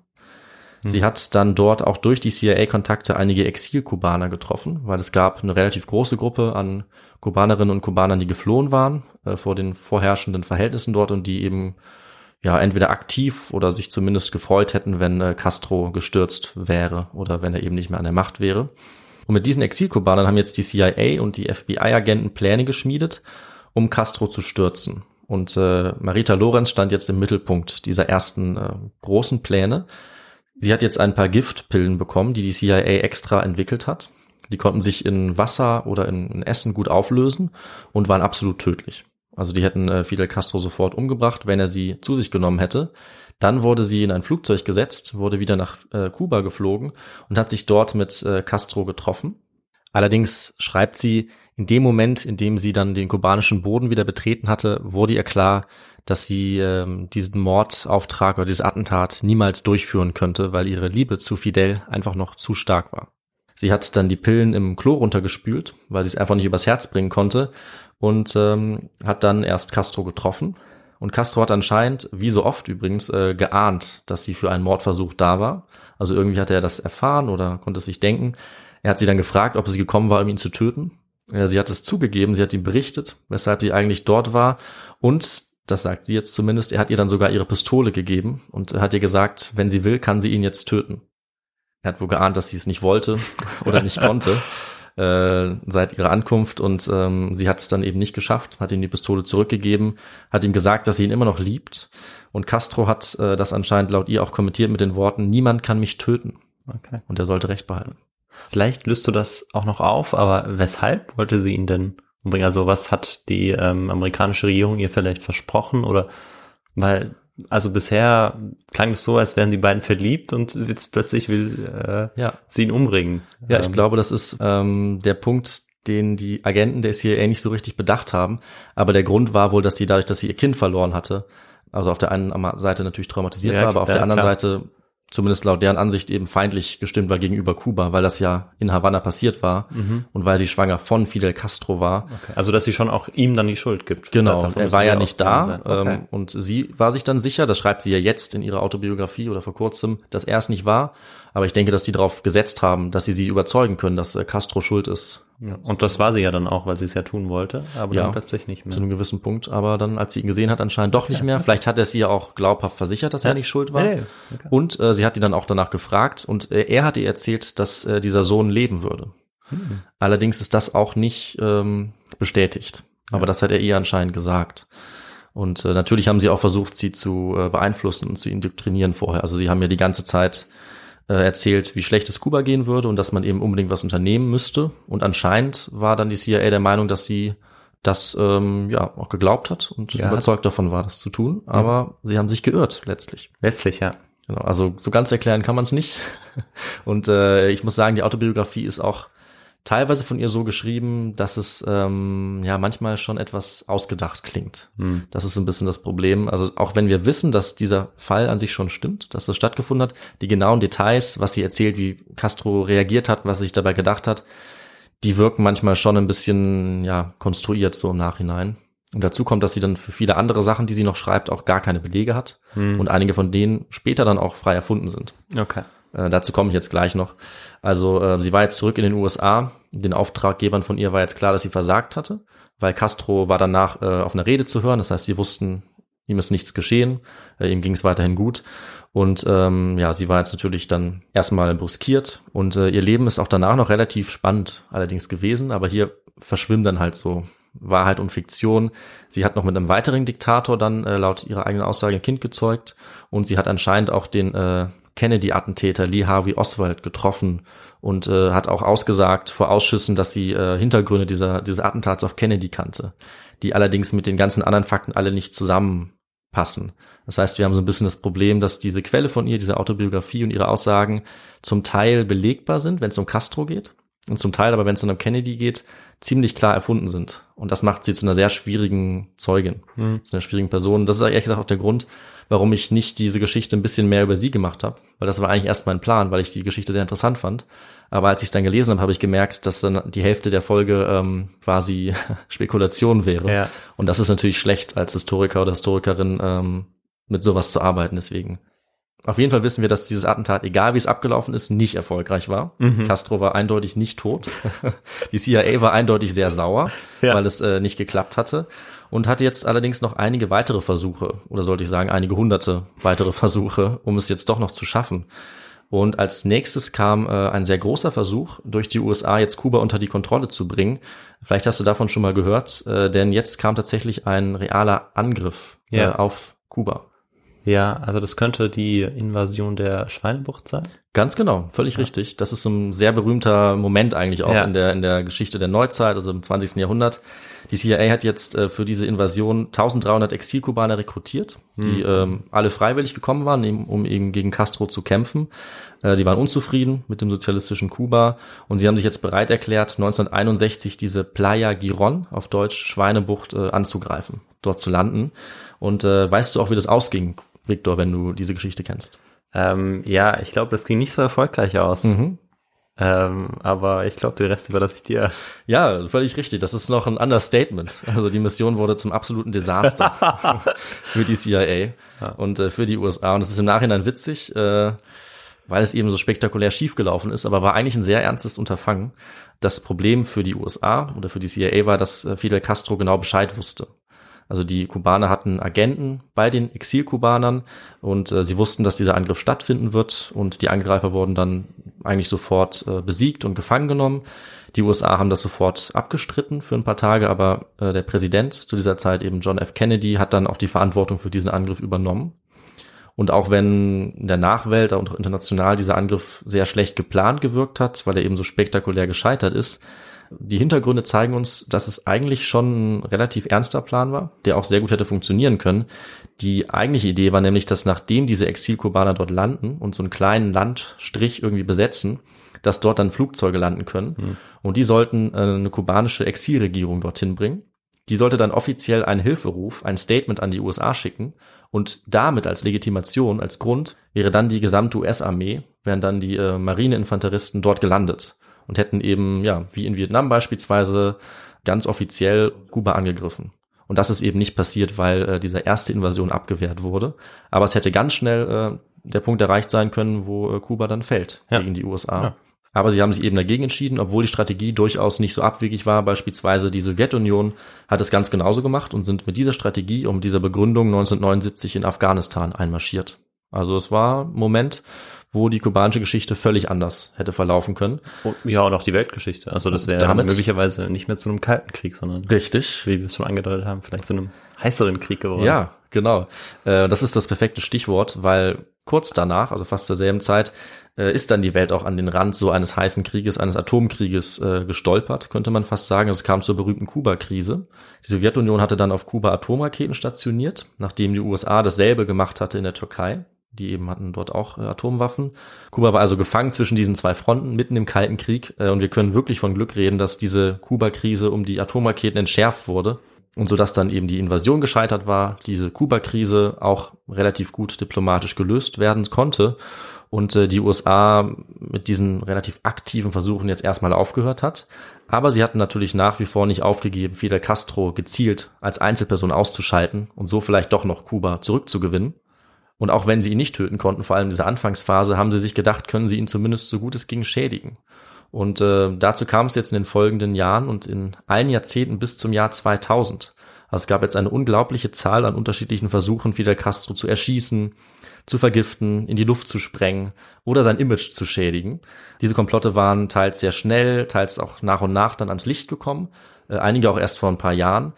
Sie hat dann dort auch durch die CIA-Kontakte einige Exil-Kubaner getroffen, weil es gab eine relativ große Gruppe an Kubanerinnen und Kubanern, die geflohen waren äh, vor den vorherrschenden Verhältnissen dort und die eben ja entweder aktiv oder sich zumindest gefreut hätten, wenn äh, Castro gestürzt wäre oder wenn er eben nicht mehr an der Macht wäre. Und mit diesen Exil-Kubanern haben jetzt die CIA und die FBI-Agenten Pläne geschmiedet, um Castro zu stürzen. Und äh, Marita Lorenz stand jetzt im Mittelpunkt dieser ersten äh, großen Pläne. Sie hat jetzt ein paar Giftpillen bekommen, die die CIA extra entwickelt hat. Die konnten sich in Wasser oder in, Essen gut auflösen und waren absolut tödlich. Also die hätten äh, Fidel Castro sofort umgebracht, wenn er sie zu sich genommen hätte. Dann wurde sie in ein Flugzeug gesetzt, wurde wieder nach äh, Kuba geflogen und hat sich dort mit äh, Castro getroffen. Allerdings schreibt sie, in dem Moment, in dem sie dann den kubanischen Boden wieder betreten hatte, wurde ihr klar, dass sie ähm, diesen Mordauftrag oder dieses Attentat niemals durchführen könnte, weil ihre Liebe zu Fidel einfach noch zu stark war. Sie hat dann die Pillen im Klo runtergespült, weil sie es einfach nicht übers Herz bringen konnte und ähm, hat dann erst Castro getroffen. Und Castro hat anscheinend, wie so oft übrigens, äh, geahnt, dass sie für einen Mordversuch da war. Also irgendwie hatte er das erfahren oder konnte es sich denken. Er hat sie dann gefragt, ob sie gekommen war, um ihn zu töten. Ja, sie hat es zugegeben, sie hat ihm berichtet, weshalb sie eigentlich dort war. Und, das sagt sie jetzt zumindest, er hat ihr dann sogar ihre Pistole gegeben und hat ihr gesagt, wenn sie will, kann sie ihn jetzt töten. Er hat wohl geahnt, dass sie es nicht wollte [LAUGHS] oder nicht konnte äh, seit ihrer Ankunft und ähm, sie hat es dann eben nicht geschafft, hat ihm die Pistole zurückgegeben, hat ihm gesagt, dass sie ihn immer noch liebt und Castro hat äh, das anscheinend laut ihr auch kommentiert mit den Worten, niemand kann mich töten Okay. und er sollte Recht behalten. Vielleicht löst du das auch noch auf, aber weshalb wollte sie ihn denn? Also was hat die ähm, amerikanische Regierung ihr vielleicht versprochen oder weil also bisher klang es so, als wären die beiden verliebt und jetzt plötzlich will äh, Ja. sie ihn umbringen. Ja, ich Ähm, glaube, das ist ähm, der Punkt, den die Agenten der CIA nicht so richtig bedacht haben. Aber der Grund war wohl, dass sie dadurch, dass sie ihr Kind verloren hatte, also auf der einen Seite natürlich traumatisiert Ja, war, aber auf ja, der anderen klar. Seite zumindest laut deren Ansicht eben feindlich gestimmt war gegenüber Kuba, weil das ja in Havanna passiert war Mhm. und weil sie schwanger von Fidel Castro war. Also, dass sie schon auch ihm dann die Schuld gibt. Genau, er war ja nicht da Okay. ähm, und sie war sich dann sicher, das schreibt sie ja jetzt in ihrer Autobiografie oder vor kurzem, dass er es nicht war. Aber ich denke, dass die darauf gesetzt haben, dass sie sie überzeugen können, dass äh, Castro schuld ist. Ja, Und das war sie ja dann auch, weil sie es ja tun wollte, aber Ja. dann plötzlich nicht Zu mehr. einem gewissen Punkt, aber dann, als sie ihn gesehen hat, anscheinend doch nicht mehr. [LAUGHS] Vielleicht hat er sie ja auch glaubhaft versichert, dass er Ja. nicht schuld war. Nee, nee. Okay. Und äh, sie hat ihn dann auch danach gefragt und äh, er hat ihr erzählt, dass äh, dieser Sohn leben würde. Hm. Allerdings ist das auch nicht ähm, bestätigt. Aber das hat er ihr anscheinend gesagt. Und äh, natürlich haben sie auch versucht, sie zu äh, beeinflussen und zu indoktrinieren vorher. Also sie haben ja die ganze Zeit äh, erzählt, wie schlecht es Kuba gehen würde und dass man eben unbedingt was unternehmen müsste. Und anscheinend war dann die CIA der Meinung, dass sie das ähm, ja auch geglaubt hat und Ja. überzeugt davon war, das zu tun. Aber sie haben sich geirrt letztlich. Letztlich, ja. Genau, also so ganz erklären kann man es nicht. [LAUGHS] Und äh, ich muss sagen, die Autobiografie ist auch teilweise von ihr so geschrieben, dass es ähm, ja manchmal schon etwas ausgedacht klingt. Hm. Das ist so ein bisschen das Problem. Also auch wenn wir wissen, dass dieser Fall an sich schon stimmt, dass das stattgefunden hat, die genauen Details, was sie erzählt, wie Castro reagiert hat, was er sich dabei gedacht hat, die wirken manchmal schon ein bisschen ja konstruiert so im Nachhinein. Und dazu kommt, dass sie dann für viele andere Sachen, die sie noch schreibt, auch gar keine Belege hat Hm. und einige von denen später dann auch frei erfunden sind. Okay. Äh, dazu komme ich jetzt gleich noch. Also äh, sie war jetzt zurück in den USA. Den Auftraggebern von ihr war jetzt klar, dass sie versagt hatte, weil Castro war danach äh, auf einer Rede zu hören. Das heißt, sie wussten, ihm ist nichts geschehen, äh, ihm ging es weiterhin gut. Und ähm, ja, sie war jetzt natürlich dann erstmal bruskiert und äh, ihr Leben ist auch danach noch relativ spannend allerdings gewesen, aber hier verschwimmen dann halt so Wahrheit und Fiktion. Sie hat noch mit einem weiteren Diktator dann äh, laut ihrer eigenen Aussage ein Kind gezeugt und sie hat anscheinend auch den äh, Kennedy-Attentäter Lee Harvey Oswald getroffen und äh, hat auch ausgesagt vor Ausschüssen, dass sie äh, Hintergründe dieser, dieses Attentats auf Kennedy kannte, die allerdings mit den ganzen anderen Fakten alle nicht zusammenpassen. Das heißt, wir haben so ein bisschen das Problem, dass diese Quelle von ihr, diese Autobiografie und ihre Aussagen zum Teil belegbar sind, wenn es um Castro geht, und zum Teil aber, wenn es dann um Kennedy geht, ziemlich klar erfunden sind. Und das macht sie zu einer sehr schwierigen Zeugin, Hm. zu einer schwierigen Person. Das ist ehrlich gesagt auch der Grund, warum ich nicht diese Geschichte ein bisschen mehr über sie gemacht habe, weil das war eigentlich erst mein Plan, weil ich die Geschichte sehr interessant fand. Aber als ich es dann gelesen habe, habe ich gemerkt, dass dann die Hälfte der Folge ähm, quasi [LAUGHS] Spekulation wäre. Ja. Und das ist natürlich schlecht, als Historiker oder Historikerin ähm, mit sowas zu arbeiten. Deswegen. Auf jeden Fall wissen wir, dass dieses Attentat, egal wie es abgelaufen ist, nicht erfolgreich war. Mhm. Castro war eindeutig nicht tot. [LAUGHS] Die CIA war eindeutig sehr sauer, Ja. weil es äh, nicht geklappt hatte. Und hatte jetzt allerdings noch einige weitere Versuche, oder sollte ich sagen, einige hunderte weitere [LAUGHS] Versuche, um es jetzt doch noch zu schaffen. Und als nächstes kam äh, ein sehr großer Versuch, durch die USA jetzt Kuba unter die Kontrolle zu bringen. Vielleicht hast du davon schon mal gehört, äh, denn jetzt kam tatsächlich ein realer Angriff äh, Ja. auf Kuba. Ja, also das könnte die Invasion der Schweinebucht sein. Ganz genau, völlig richtig. Das ist so ein sehr berühmter Moment eigentlich auch Ja. in der in der Geschichte der Neuzeit, also im 20. Jahrhundert. Die CIA hat jetzt äh, für diese Invasion 1300 Exilkubaner rekrutiert, die ähm, alle freiwillig gekommen waren, eben, um eben gegen Castro zu kämpfen. Äh, sie waren unzufrieden mit dem sozialistischen Kuba und sie haben sich jetzt bereit erklärt, 1961 diese Playa Giron, auf Deutsch Schweinebucht, äh, anzugreifen, dort zu landen. Und äh, weißt du auch, wie das ausging, Victor, wenn du diese Geschichte kennst? Ähm, ja, ich glaube, das ging nicht so erfolgreich aus. Mhm. Ähm, aber ich glaube, den Rest überlasse ich dir. Ja, völlig richtig. Das ist noch ein Understatement. Also die Mission wurde zum absoluten Desaster [LAUGHS] für die CIA und äh, für die USA. Und es ist im Nachhinein witzig, äh, weil es eben so spektakulär schiefgelaufen ist, aber war eigentlich ein sehr ernstes Unterfangen. Das Problem für die USA oder für die CIA war, dass äh, Fidel Castro genau Bescheid wusste. Also die Kubaner hatten Agenten bei den Exilkubanern und äh, sie wussten, dass dieser Angriff stattfinden wird und die Angreifer wurden dann eigentlich sofort äh, besiegt und gefangen genommen. Die USA haben das sofort abgestritten für ein paar Tage, aber äh, der Präsident zu dieser Zeit eben John F. Kennedy hat dann auch die Verantwortung für diesen Angriff übernommen. Und auch wenn in der Nachwelt und international dieser Angriff sehr schlecht geplant gewirkt hat, weil er eben so spektakulär gescheitert ist, die Hintergründe zeigen uns, dass es eigentlich schon ein relativ ernster Plan war, der auch sehr gut hätte funktionieren können. Die eigentliche Idee war nämlich, dass nachdem diese Exilkubaner dort landen und so einen kleinen Landstrich irgendwie besetzen, dass dort dann Flugzeuge landen können. Hm. Und die sollten äh, eine kubanische Exilregierung dorthin bringen. Die sollte dann offiziell einen Hilferuf, ein Statement an die USA schicken. Und damit als Legitimation, als Grund, wäre dann die gesamte US-Armee, wären dann die äh, Marineinfanteristen dort gelandet und hätten eben, ja, wie in Vietnam beispielsweise, ganz offiziell Kuba angegriffen. Und das ist eben nicht passiert, weil äh, diese erste Invasion abgewehrt wurde. Aber es hätte ganz schnell äh, der Punkt erreicht sein können, wo äh, Kuba dann fällt Ja. gegen die USA. Ja. Aber sie haben sich eben dagegen entschieden, obwohl die Strategie durchaus nicht so abwegig war. Beispielsweise die Sowjetunion hat es ganz genauso gemacht und sind mit dieser Strategie und dieser Begründung 1979 in Afghanistan einmarschiert. Also es war Moment, wo die kubanische Geschichte völlig anders hätte verlaufen können. Und, ja, und auch die Weltgeschichte. Also das wäre möglicherweise nicht mehr zu einem kalten Krieg, sondern, Richtig. wie wir es schon angedeutet haben, vielleicht zu einem heißeren Krieg geworden. Ja, genau. Äh, das ist das perfekte Stichwort, weil kurz danach, also fast zur selben Zeit, äh, ist dann die Welt auch an den Rand so eines heißen Krieges, eines Atomkrieges äh, gestolpert, könnte man fast sagen. Es kam zur berühmten Kuba-Krise. Die Sowjetunion hatte dann auf Kuba Atomraketen stationiert, nachdem die USA dasselbe gemacht hatte in der Türkei. Die eben hatten dort auch äh, Atomwaffen. Kuba war also gefangen zwischen diesen zwei Fronten, mitten im Kalten Krieg. Äh, und wir können wirklich von Glück reden, dass diese Kuba-Krise um die Atomraketen entschärft wurde. Und so dass dann eben die Invasion gescheitert war, diese Kuba-Krise auch relativ gut diplomatisch gelöst werden konnte und äh, die USA mit diesen relativ aktiven Versuchen jetzt erstmal aufgehört hat. Aber sie hatten natürlich nach wie vor nicht aufgegeben, Fidel Castro gezielt als Einzelperson auszuschalten und so vielleicht doch noch Kuba zurückzugewinnen. Und auch wenn sie ihn nicht töten konnten, vor allem in dieser Anfangsphase, haben sie sich gedacht, können sie ihn zumindest so gut es ging schädigen. Und äh, dazu kam es jetzt in den folgenden Jahren und in allen Jahrzehnten bis zum Jahr 2000. Also es gab jetzt eine unglaubliche Zahl an unterschiedlichen Versuchen, Fidel Castro zu erschießen, zu vergiften, in die Luft zu sprengen oder sein Image zu schädigen. Diese Komplotte waren teils sehr schnell, teils auch nach und nach dann ans Licht gekommen, äh, einige auch erst vor ein paar Jahren.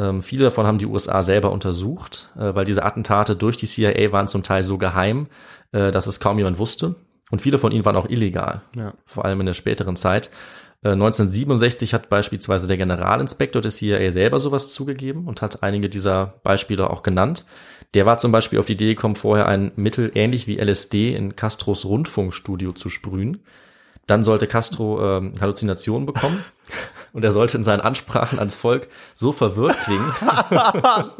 Ähm, viele davon haben die USA selber untersucht, äh, weil diese Attentate durch die CIA waren zum Teil so geheim, äh, dass es kaum jemand wusste. Und viele von ihnen waren auch illegal, Ja. vor allem in der späteren Zeit. Äh, 1967 hat beispielsweise der Generalinspektor des CIA selber sowas zugegeben und hat einige dieser Beispiele auch genannt. Der war zum Beispiel auf die Idee gekommen, vorher ein Mittel ähnlich wie LSD in Castros Rundfunkstudio zu sprühen. Dann sollte Castro ähm, Halluzinationen bekommen [LAUGHS] und er sollte in seinen Ansprachen ans Volk so verwirrt klingen, [LAUGHS]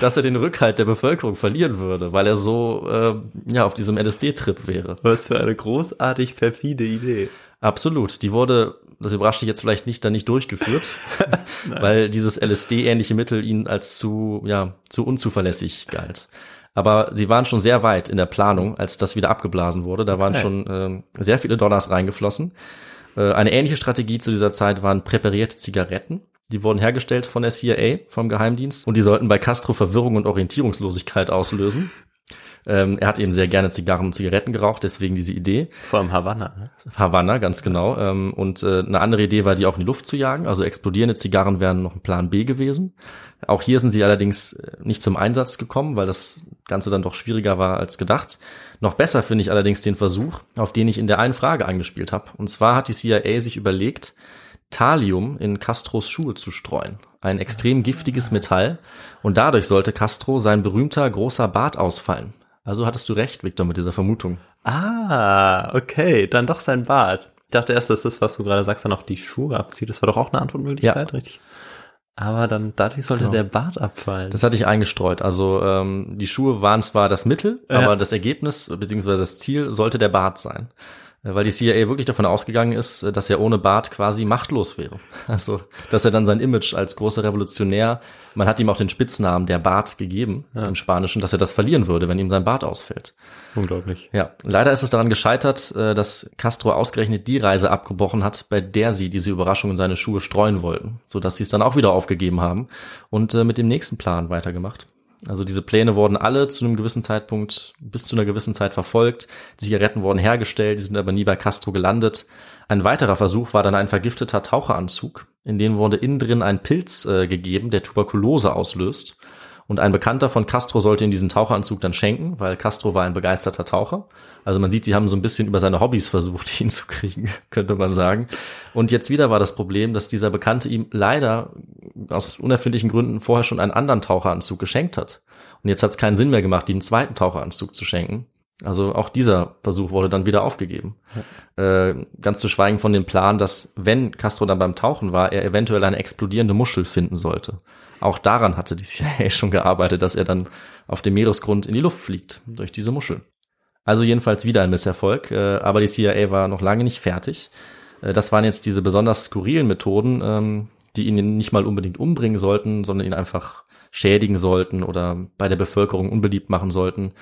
dass er den Rückhalt der Bevölkerung verlieren würde, weil er so äh, ja auf diesem LSD-Trip wäre. Was für eine großartig perfide Idee. Absolut. Die wurde, das überrascht dich jetzt vielleicht nicht, dann nicht durchgeführt, [LAUGHS] weil dieses LSD-ähnliche Mittel ihnen als zu, ja, zu unzuverlässig galt. Aber sie waren schon sehr weit in der Planung, als das wieder abgeblasen wurde. Da waren Okay. schon ähm, sehr viele Dollars reingeflossen. Äh, eine ähnliche Strategie zu dieser Zeit waren präparierte Zigaretten. Die wurden hergestellt von der CIA, vom Geheimdienst, und die sollten bei Castro Verwirrung und Orientierungslosigkeit auslösen. Ähm, er hat eben sehr gerne Zigarren und Zigaretten geraucht, deswegen diese Idee. Vor allem Havanna. Ne? Havanna, ganz genau. Ähm, und äh, eine andere Idee war, die auch in die Luft zu jagen. Also explodierende Zigarren wären noch ein Plan B gewesen. Auch hier sind sie allerdings äh, nicht zum Einsatz gekommen, weil das Ganze dann doch schwieriger war als gedacht. Noch besser finde ich allerdings den Versuch, auf den ich in der einen Frage angespielt habe. Und zwar hat die CIA sich überlegt, Thallium in Castros Schuhe zu streuen. Ein extrem giftiges Metall. Und dadurch sollte Castro sein berühmter großer Bart ausfallen. Also hattest du recht, Victor, mit dieser Vermutung. Ah, okay, dann doch sein Bart. Ich dachte erst, dass das, was du gerade sagst, dann auch die Schuhe abzieht. Das war doch auch eine Antwortmöglichkeit, Ja. richtig? Aber dann dadurch sollte Genau. der Bart abfallen. Das hatte ich eingestreut. Also ähm, die Schuhe waren zwar das Mittel, Ja. aber das Ergebnis beziehungsweise das Ziel sollte der Bart sein. Äh, Weil die CIA wirklich davon ausgegangen ist, äh, dass er ohne Bart quasi machtlos wäre. [LAUGHS] Also, dass er dann sein Image als großer Revolutionär, man hat ihm auch den Spitznamen der Bart gegeben im Spanischen, dass er das verlieren würde, wenn ihm sein Bart ausfällt. Unglaublich. Ja, leider ist es daran gescheitert, äh, dass Castro ausgerechnet die Reise abgebrochen hat, bei der sie diese Überraschung in seine Schuhe streuen wollten, so dass sie es dann auch wieder aufgegeben haben und mit dem nächsten Plan weitergemacht. Also diese Pläne wurden alle zu einem gewissen Zeitpunkt bis zu einer gewissen Zeit verfolgt. Die Zigaretten wurden hergestellt, die sind aber nie bei Castro gelandet. Ein weiterer Versuch war dann ein vergifteter Taucheranzug, in den wurde innen drin ein Pilz äh, gegeben, der Tuberkulose auslöst. Und ein Bekannter von Castro sollte ihm diesen Taucheranzug dann schenken, weil Castro war ein begeisterter Taucher. Also man sieht, sie haben so ein bisschen über seine Hobbys versucht, [LAUGHS] ihn zu kriegen, könnte man sagen. Und jetzt wieder war das Problem, dass dieser Bekannte ihm leider aus unerfindlichen Gründen vorher schon einen anderen Taucheranzug geschenkt hat. Und jetzt hat es keinen Sinn mehr gemacht, einen zweiten Taucheranzug zu schenken. Also auch dieser Versuch wurde dann wieder aufgegeben. Ja. Äh, ganz zu schweigen von dem Plan, dass wenn Castro dann beim Tauchen war, er eventuell eine explodierende Muschel finden sollte. Auch daran hatte die CIA [LAUGHS] schon gearbeitet, dass er dann auf dem Meeresgrund in die Luft fliegt durch diese Muschel. Also jedenfalls wieder ein Misserfolg, äh, aber die CIA war noch lange nicht fertig. Äh, das waren jetzt diese besonders skurrilen Methoden, ähm, die ihn nicht mal unbedingt umbringen sollten, sondern ihn einfach schädigen sollten oder bei der Bevölkerung unbeliebt machen sollten.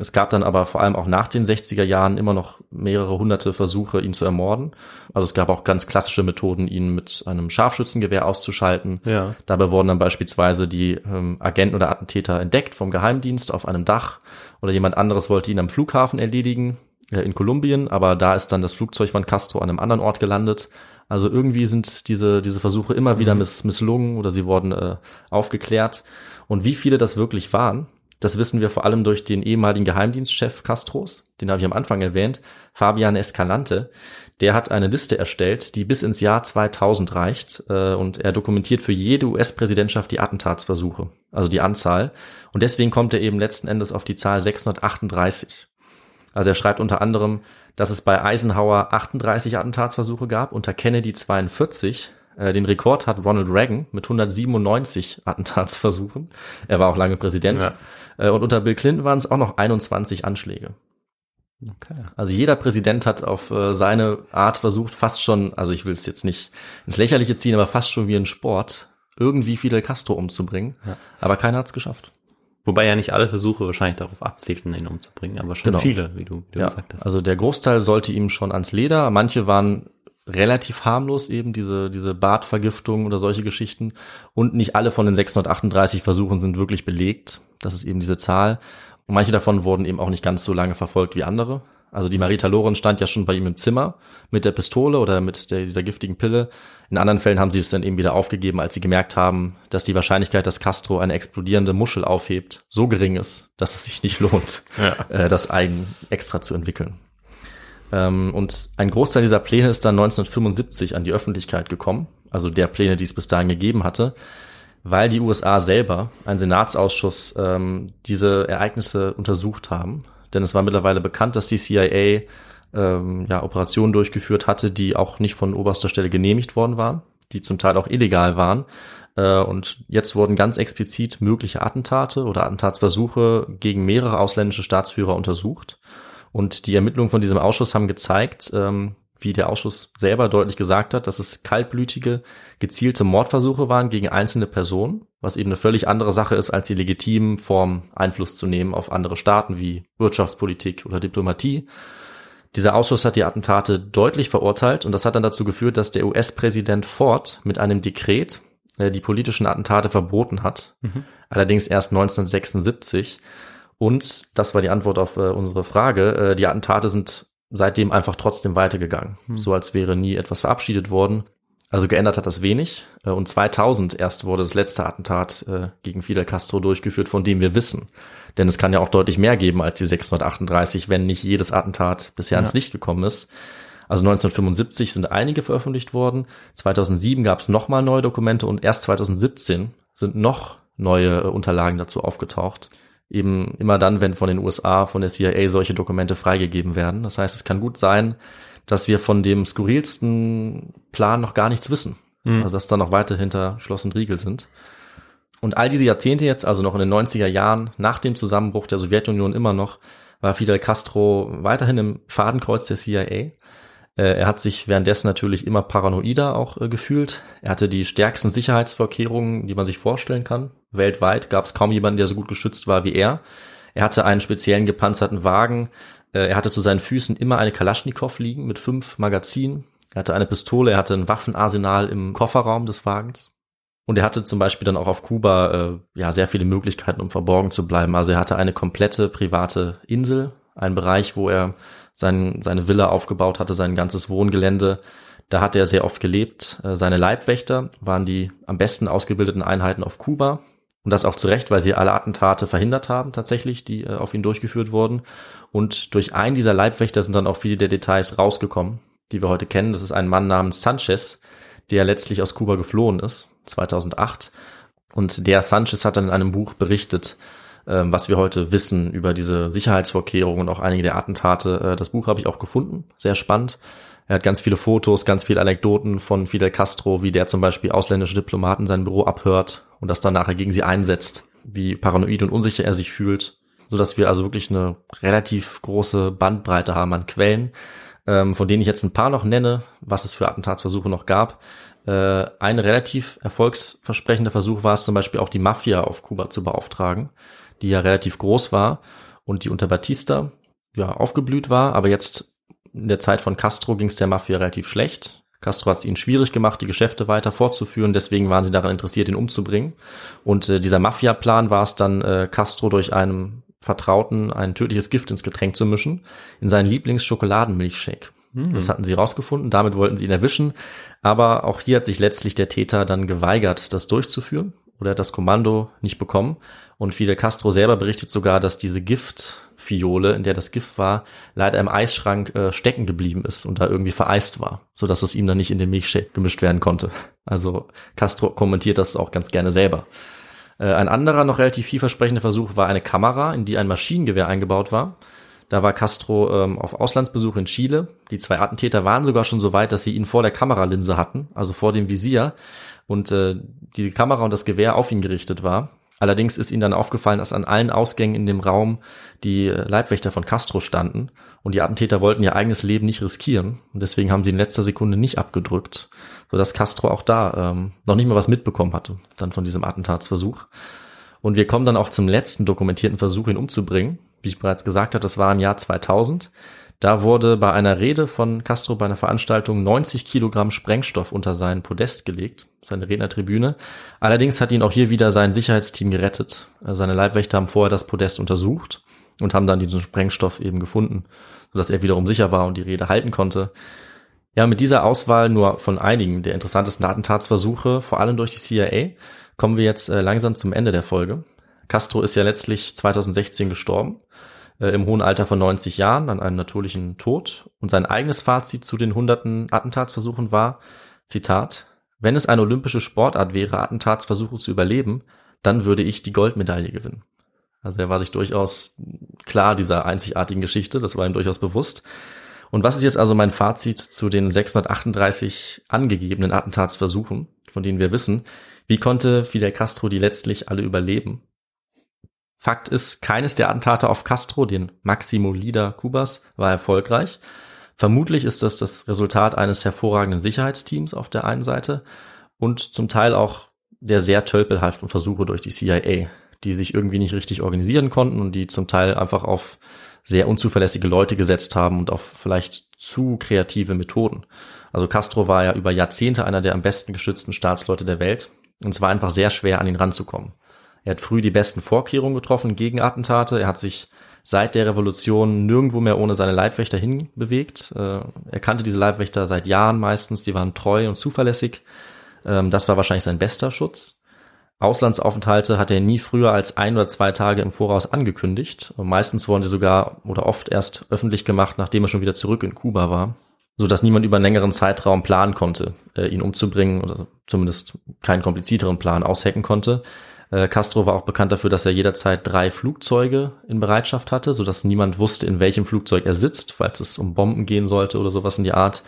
Es gab dann aber vor allem auch nach den 60er Jahren immer noch mehrere hunderte Versuche, ihn zu ermorden. Also es gab auch ganz klassische Methoden, ihn mit einem Scharfschützengewehr auszuschalten. Ja. Dabei wurden dann beispielsweise die ähm, Agenten oder Attentäter entdeckt vom Geheimdienst auf einem Dach oder jemand anderes wollte ihn am Flughafen erledigen äh, in Kolumbien, aber da ist dann das Flugzeug von Castro an einem anderen Ort gelandet. Also irgendwie sind diese, diese Versuche immer wieder mhm. miss, misslungen oder sie wurden äh, aufgeklärt. Und wie viele das wirklich waren, das wissen wir vor allem durch den ehemaligen Geheimdienstchef Castros, den habe ich am Anfang erwähnt, Fabian Escalante. Der hat eine Liste erstellt, die bis ins Jahr 2000 reicht äh, und er dokumentiert für jede US-Präsidentschaft die Attentatsversuche, also die Anzahl. Und deswegen kommt er eben letzten Endes auf die Zahl 638. Also er schreibt unter anderem, dass es bei Eisenhower 38 Attentatsversuche gab, unter Kennedy 42 äh, den Rekord hat Ronald Reagan mit 197 Attentatsversuchen. Er war auch lange Präsident. Ja. Äh, und unter Bill Clinton waren es auch noch 21 Anschläge. Okay. Also jeder Präsident hat auf äh, seine Art versucht, fast schon, also ich will es jetzt nicht ins Lächerliche ziehen, aber fast schon wie ein Sport, irgendwie Fidel Castro umzubringen. Ja. Aber keiner hat es geschafft. Wobei ja nicht alle Versuche wahrscheinlich darauf abzielten, ihn umzubringen, aber schon genau. viele, wie du, wie du ja. gesagt hast. Also der Großteil sollte ihm schon ans Leder. Manche waren relativ harmlos eben, diese, diese Bartvergiftung oder solche Geschichten. Und nicht alle von den 638 Versuchen sind wirklich belegt. Das ist eben diese Zahl. Und manche davon wurden eben auch nicht ganz so lange verfolgt wie andere. Also die Marita Loren stand ja schon bei ihm im Zimmer mit der Pistole oder mit der, dieser giftigen Pille. In anderen Fällen haben sie es dann eben wieder aufgegeben, als sie gemerkt haben, dass die Wahrscheinlichkeit, dass Castro eine explodierende Muschel aufhebt, so gering ist, dass es sich nicht [LAUGHS] lohnt, ja. äh, das eigen extra zu entwickeln. Ähm, und ein Großteil dieser Pläne ist dann 1975 an die Öffentlichkeit gekommen, also der Pläne, die es bis dahin gegeben hatte, weil die USA selber, ein Senatsausschuss, ähm, diese Ereignisse untersucht haben. Denn es war mittlerweile bekannt, dass die CIA ähm, ja, Operationen durchgeführt hatte, die auch nicht von oberster Stelle genehmigt worden waren, die zum Teil auch illegal waren. Äh, und jetzt wurden ganz explizit mögliche Attentate oder Attentatsversuche gegen mehrere ausländische Staatsführer untersucht. Und die Ermittlungen von diesem Ausschuss haben gezeigt, ähm, wie der Ausschuss selber deutlich gesagt hat, dass es kaltblütige, gezielte Mordversuche waren gegen einzelne Personen, was eben eine völlig andere Sache ist, als die legitimen Formen Einfluss zu nehmen auf andere Staaten wie Wirtschaftspolitik oder Diplomatie. Dieser Ausschuss hat die Attentate deutlich verurteilt und das hat dann dazu geführt, dass der US-Präsident Ford mit einem Dekret äh, die politischen Attentate verboten hat. Mhm. Allerdings erst 1976 und das war die Antwort auf äh, unsere Frage. Äh, die Attentate sind seitdem einfach trotzdem weitergegangen, hm. so als wäre nie etwas verabschiedet worden. Also geändert hat das wenig. Äh, und 2000 erst wurde das letzte Attentat äh, gegen Fidel Castro durchgeführt, von dem wir wissen. Denn es kann ja auch deutlich mehr geben als die 638, wenn nicht jedes Attentat bisher ja. ans Licht gekommen ist. Also 1975 sind einige veröffentlicht worden. 2007 gab es nochmal neue Dokumente und erst 2017 sind noch neue äh, Unterlagen dazu aufgetaucht eben immer dann, wenn von den USA, von der CIA solche Dokumente freigegeben werden. Das heißt, es kann gut sein, dass wir von dem skurrilsten Plan noch gar nichts wissen. Mhm. Also dass da noch weiter hinter Schloss und Riegel sind. Und all diese Jahrzehnte jetzt, also noch in den 90er Jahren, nach dem Zusammenbruch der Sowjetunion immer noch, war Fidel Castro weiterhin im Fadenkreuz der CIA. Äh, er hat sich währenddessen natürlich immer paranoider auch äh, gefühlt. Er hatte die stärksten Sicherheitsvorkehrungen, die man sich vorstellen kann. Weltweit gab es kaum jemanden, der so gut geschützt war wie er. Er hatte einen speziellen gepanzerten Wagen. Äh, er hatte zu seinen Füßen immer eine Kalaschnikow liegen mit fünf Magazinen. Er hatte eine Pistole, er hatte ein Waffenarsenal im Kofferraum des Wagens. Und er hatte zum Beispiel dann auch auf Kuba äh, ja sehr viele Möglichkeiten, um verborgen zu bleiben. Also er hatte eine komplette private Insel, einen Bereich, wo er sein, seine Villa aufgebaut hatte, sein ganzes Wohngelände. Da hat er sehr oft gelebt. Äh, seine Leibwächter waren die am besten ausgebildeten Einheiten auf Kuba. Und das auch zu Recht, weil sie alle Attentate verhindert haben, tatsächlich, die äh, auf ihn durchgeführt wurden. Und durch einen dieser Leibwächter sind dann auch viele der Details rausgekommen, die wir heute kennen. Das ist ein Mann namens Sanchez, der letztlich aus Kuba geflohen ist, 2008. Und der Sanchez hat dann in einem Buch berichtet, ähm, was wir heute wissen über diese Sicherheitsvorkehrungen und auch einige der Attentate. Äh, das Buch habe ich auch gefunden, sehr spannend. Er hat ganz viele Fotos, ganz viele Anekdoten von Fidel Castro, wie der zum Beispiel ausländische Diplomaten sein Büro abhört und das dann nachher gegen sie einsetzt, wie paranoid und unsicher er sich fühlt, so dass wir also wirklich eine relativ große Bandbreite haben an Quellen, ähm, von denen ich jetzt ein paar noch nenne, was es für Attentatsversuche noch gab. Äh, ein relativ erfolgsversprechender Versuch war es zum Beispiel auch die Mafia auf Kuba zu beauftragen, die ja relativ groß war und die unter Batista ja aufgeblüht war, aber jetzt in der Zeit von Castro ging es der Mafia relativ schlecht. Castro hat es ihnen schwierig gemacht, die Geschäfte weiter fortzuführen, deswegen waren sie daran interessiert, ihn umzubringen. Und äh, dieser Mafia-Plan war es dann, äh, Castro durch einen Vertrauten ein tödliches Gift ins Getränk zu mischen, in seinen Lieblingsschokoladenmilchshake. Hm. Das hatten sie rausgefunden, damit wollten sie ihn erwischen. Aber auch hier hat sich letztlich der Täter dann geweigert, das durchzuführen oder hat das Kommando nicht bekommen. Und Fidel Castro selber berichtet sogar, dass diese Giftfiole, in der das Gift war, leider im Eisschrank äh, stecken geblieben ist und da irgendwie vereist war, so dass es ihm dann nicht in den Milchshake gemischt werden konnte. Also Castro kommentiert das auch ganz gerne selber. Äh, ein anderer noch relativ vielversprechender Versuch war eine Kamera, in die ein Maschinengewehr eingebaut war. Da war Castro ähm, auf Auslandsbesuch in Chile. Die zwei Attentäter waren sogar schon so weit, dass sie ihn vor der Kameralinse hatten, also vor dem Visier, und äh, die Kamera und das Gewehr auf ihn gerichtet war. Allerdings ist ihnen dann aufgefallen, dass an allen Ausgängen in dem Raum die Leibwächter von Castro standen und die Attentäter wollten ihr eigenes Leben nicht riskieren und deswegen haben sie in letzter Sekunde nicht abgedrückt, sodass Castro auch da ähm, noch nicht mal was mitbekommen hatte, dann von diesem Attentatsversuch. Und wir kommen dann auch zum letzten dokumentierten Versuch, ihn umzubringen. Wie ich bereits gesagt habe, das war im Jahr 2000. Da wurde bei einer Rede von Castro bei einer Veranstaltung 90 Kilogramm Sprengstoff unter sein Podest gelegt, seine Rednertribüne. Allerdings hat ihn auch hier wieder sein Sicherheitsteam gerettet. Also seine Leibwächter haben vorher das Podest untersucht und haben dann diesen Sprengstoff eben gefunden, sodass er wiederum sicher war und die Rede halten konnte. Ja, mit dieser Auswahl nur von einigen der interessantesten Attentatsversuche, vor allem durch die CIA, kommen wir jetzt äh, langsam zum Ende der Folge. Castro ist ja letztlich 2016 gestorben äh, im hohen Alter von 90 Jahren an einem natürlichen Tod. Und sein eigenes Fazit zu den hunderten Attentatsversuchen war, Zitat, wenn es eine olympische Sportart wäre, Attentatsversuche zu überleben, dann würde ich die Goldmedaille gewinnen. Also er war sich durchaus klar dieser einzigartigen Geschichte, das war ihm durchaus bewusst. Und was ist jetzt also mein Fazit zu den 638 angegebenen Attentatsversuchen, von denen wir wissen? Wie konnte Fidel Castro die letztlich alle überleben? Fakt ist, keines der Attentate auf Castro, den Maximo Leader Kubas, war erfolgreich. Vermutlich ist das das Resultat eines hervorragenden Sicherheitsteams auf der einen Seite und zum Teil auch der sehr tölpelhaften Versuche durch die CIA, die sich irgendwie nicht richtig organisieren konnten und die zum Teil einfach auf sehr unzuverlässige Leute gesetzt haben und auf vielleicht zu kreative Methoden. Also Castro war ja über Jahrzehnte einer der am besten geschützten Staatsleute der Welt und es war einfach sehr schwer, an ihn ranzukommen. Er hat früh die besten Vorkehrungen getroffen gegen Attentate. Er hat sich seit der Revolution nirgendwo mehr ohne seine Leibwächter hinbewegt. Äh, er kannte diese Leibwächter seit Jahren meistens. Die waren treu und zuverlässig. Ähm, das war wahrscheinlich sein bester Schutz. Auslandsaufenthalte hat er nie früher als ein oder zwei Tage im Voraus angekündigt. Und meistens wurden sie sogar oder oft erst öffentlich gemacht, nachdem er schon wieder zurück in Kuba war, so dass niemand über einen längeren Zeitraum planen konnte, äh, ihn umzubringen oder zumindest keinen komplizierteren Plan aushacken konnte. Äh, Castro war auch bekannt dafür, dass er jederzeit drei Flugzeuge in Bereitschaft hatte, so dass niemand wusste, in welchem Flugzeug er sitzt, falls es um Bomben gehen sollte oder sowas in die Art.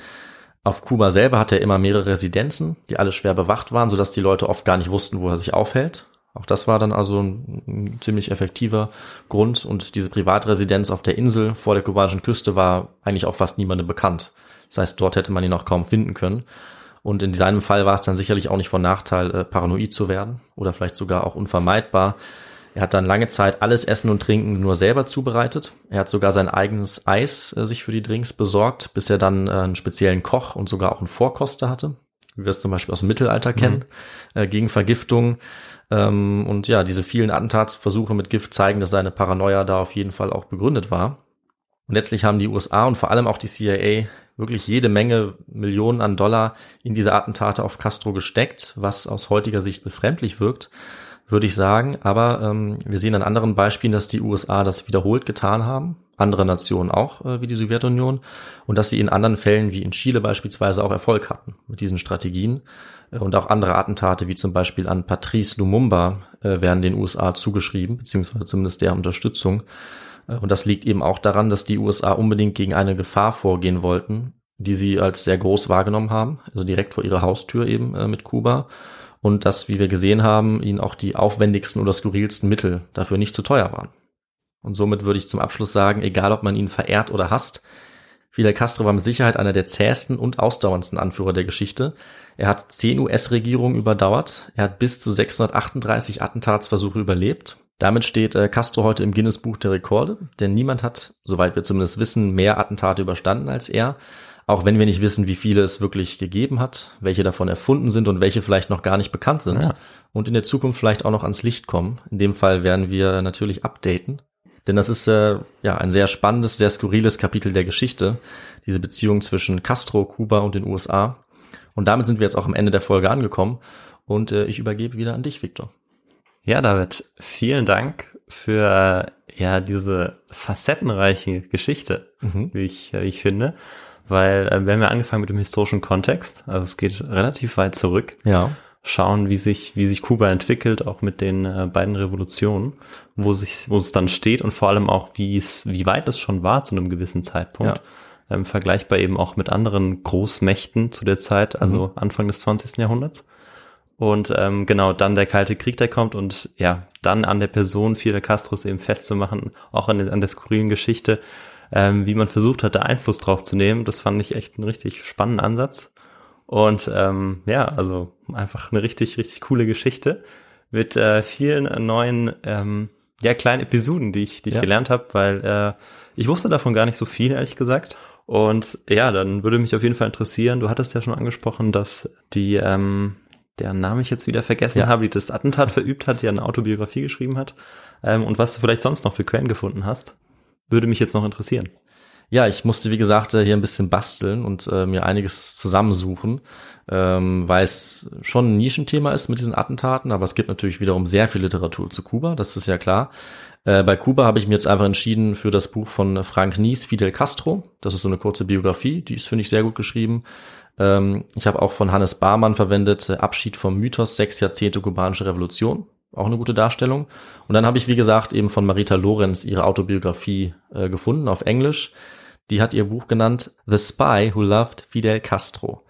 Auf Kuba selber hatte er immer mehrere Residenzen, die alle schwer bewacht waren, so dass die Leute oft gar nicht wussten, wo er sich aufhält. Auch das war dann also ein, ein ziemlich effektiver Grund. Und diese Privatresidenz auf der Insel vor der kubanischen Küste war eigentlich auch fast niemandem bekannt. Das heißt, dort hätte man ihn auch kaum finden können. Und in seinem Fall war es dann sicherlich auch nicht von Nachteil, äh, paranoid zu werden oder vielleicht sogar auch unvermeidbar. Er hat dann lange Zeit alles Essen und Trinken nur selber zubereitet. Er hat sogar sein eigenes Eis äh, sich für die Drinks besorgt, bis er dann äh, einen speziellen Koch und sogar auch einen Vorkoster hatte, wie wir es zum Beispiel aus dem Mittelalter kennen, mhm. äh, gegen Vergiftung. Ähm, und ja, diese vielen Attentatsversuche mit Gift zeigen, dass seine Paranoia da auf jeden Fall auch begründet war. Und letztlich haben die USA und vor allem auch die CIA wirklich jede Menge Millionen an Dollar in diese Attentate auf Castro gesteckt, was aus heutiger Sicht befremdlich wirkt, würde ich sagen. Aber ähm, wir sehen an anderen Beispielen, dass die USA das wiederholt getan haben, andere Nationen auch, äh, wie die Sowjetunion, und dass sie in anderen Fällen, wie in Chile beispielsweise, auch Erfolg hatten mit diesen Strategien. Äh, und auch andere Attentate, wie zum Beispiel an Patrice Lumumba, äh, werden den USA zugeschrieben, beziehungsweise zumindest der Unterstützung. Und das liegt eben auch daran, dass die USA unbedingt gegen eine Gefahr vorgehen wollten, die sie als sehr groß wahrgenommen haben, also direkt vor ihrer Haustür eben äh, mit Kuba und dass, wie wir gesehen haben, ihnen auch die aufwendigsten oder skurrilsten Mittel dafür nicht zu teuer waren. Und somit würde ich zum Abschluss sagen, egal ob man ihn verehrt oder hasst, Fidel Castro war mit Sicherheit einer der zähesten und ausdauerndsten Anführer der Geschichte. Er hat zehn US-Regierungen überdauert. Er hat bis zu 638 Attentatsversuche überlebt. Damit steht äh, Castro heute im Guinness-Buch der Rekorde, denn niemand hat, soweit wir zumindest wissen, mehr Attentate überstanden als er. Auch wenn wir nicht wissen, wie viele es wirklich gegeben hat, welche davon erfunden sind und welche vielleicht noch gar nicht bekannt sind ja. und in der Zukunft vielleicht auch noch ans Licht kommen. In dem Fall werden wir natürlich updaten. Denn das ist äh, ja ein sehr spannendes, sehr skurriles Kapitel der Geschichte, diese Beziehung zwischen Castro, Kuba und den USA. Und damit sind wir jetzt auch am Ende der Folge angekommen. Und äh, ich übergebe wieder an dich, Victor. Ja, David, vielen Dank für ja diese facettenreiche Geschichte, mhm. wie ich, wie ich finde weil äh, wir haben ja angefangen mit dem historischen Kontext, also es geht relativ weit zurück. Ja. Schauen, wie sich, wie sich Kuba entwickelt, auch mit den äh, beiden Revolutionen, wo sich, wo es dann steht und vor allem auch, wie es, wie weit es schon war zu einem gewissen Zeitpunkt. Ja. Ähm, vergleichbar eben auch mit anderen Großmächten zu der Zeit, also mhm. Anfang des 20. Jahrhunderts. Und ähm, genau, dann der Kalte Krieg, der kommt und ja, dann an der Person Fidel Castros eben festzumachen, auch an, an der skurrilen Geschichte, ähm, wie man versucht hat, da Einfluss drauf zu nehmen. Das fand ich echt einen richtig spannenden Ansatz. Und ähm, ja, also einfach eine richtig, richtig coole Geschichte mit äh, vielen neuen, ähm, ja, kleinen Episoden, die ich, die ich ja. gelernt habe, weil äh, ich wusste davon gar nicht so viel, ehrlich gesagt. Und ja, dann würde mich auf jeden Fall interessieren, du hattest ja schon angesprochen, dass die, ähm, der Name ich jetzt wieder vergessen ja. habe, die das Attentat verübt hat, die eine Autobiografie geschrieben hat. Ähm, und was du vielleicht sonst noch für Quellen gefunden hast würde mich jetzt noch interessieren. Ja, ich musste, wie gesagt, äh, hier ein bisschen basteln und äh, mir einiges zusammensuchen, ähm, weil es schon ein Nischenthema ist mit diesen Attentaten, aber es gibt natürlich wiederum sehr viel Literatur zu Kuba, das ist ja klar. Äh, bei Kuba habe ich mir jetzt einfach entschieden für das Buch von Frank Nies, Fidel Castro. Das ist so eine kurze Biografie, die ist, finde ich, sehr gut geschrieben. Ähm, ich habe auch von Hannes Barmann verwendet, äh, Abschied vom Mythos, sechs Jahrzehnte kubanische Revolution. Auch eine gute Darstellung. Und dann habe ich, wie gesagt, eben von Marita Lorenz ihre Autobiografie äh, gefunden auf Englisch. Die hat ihr Buch genannt The Spy Who Loved Fidel Castro.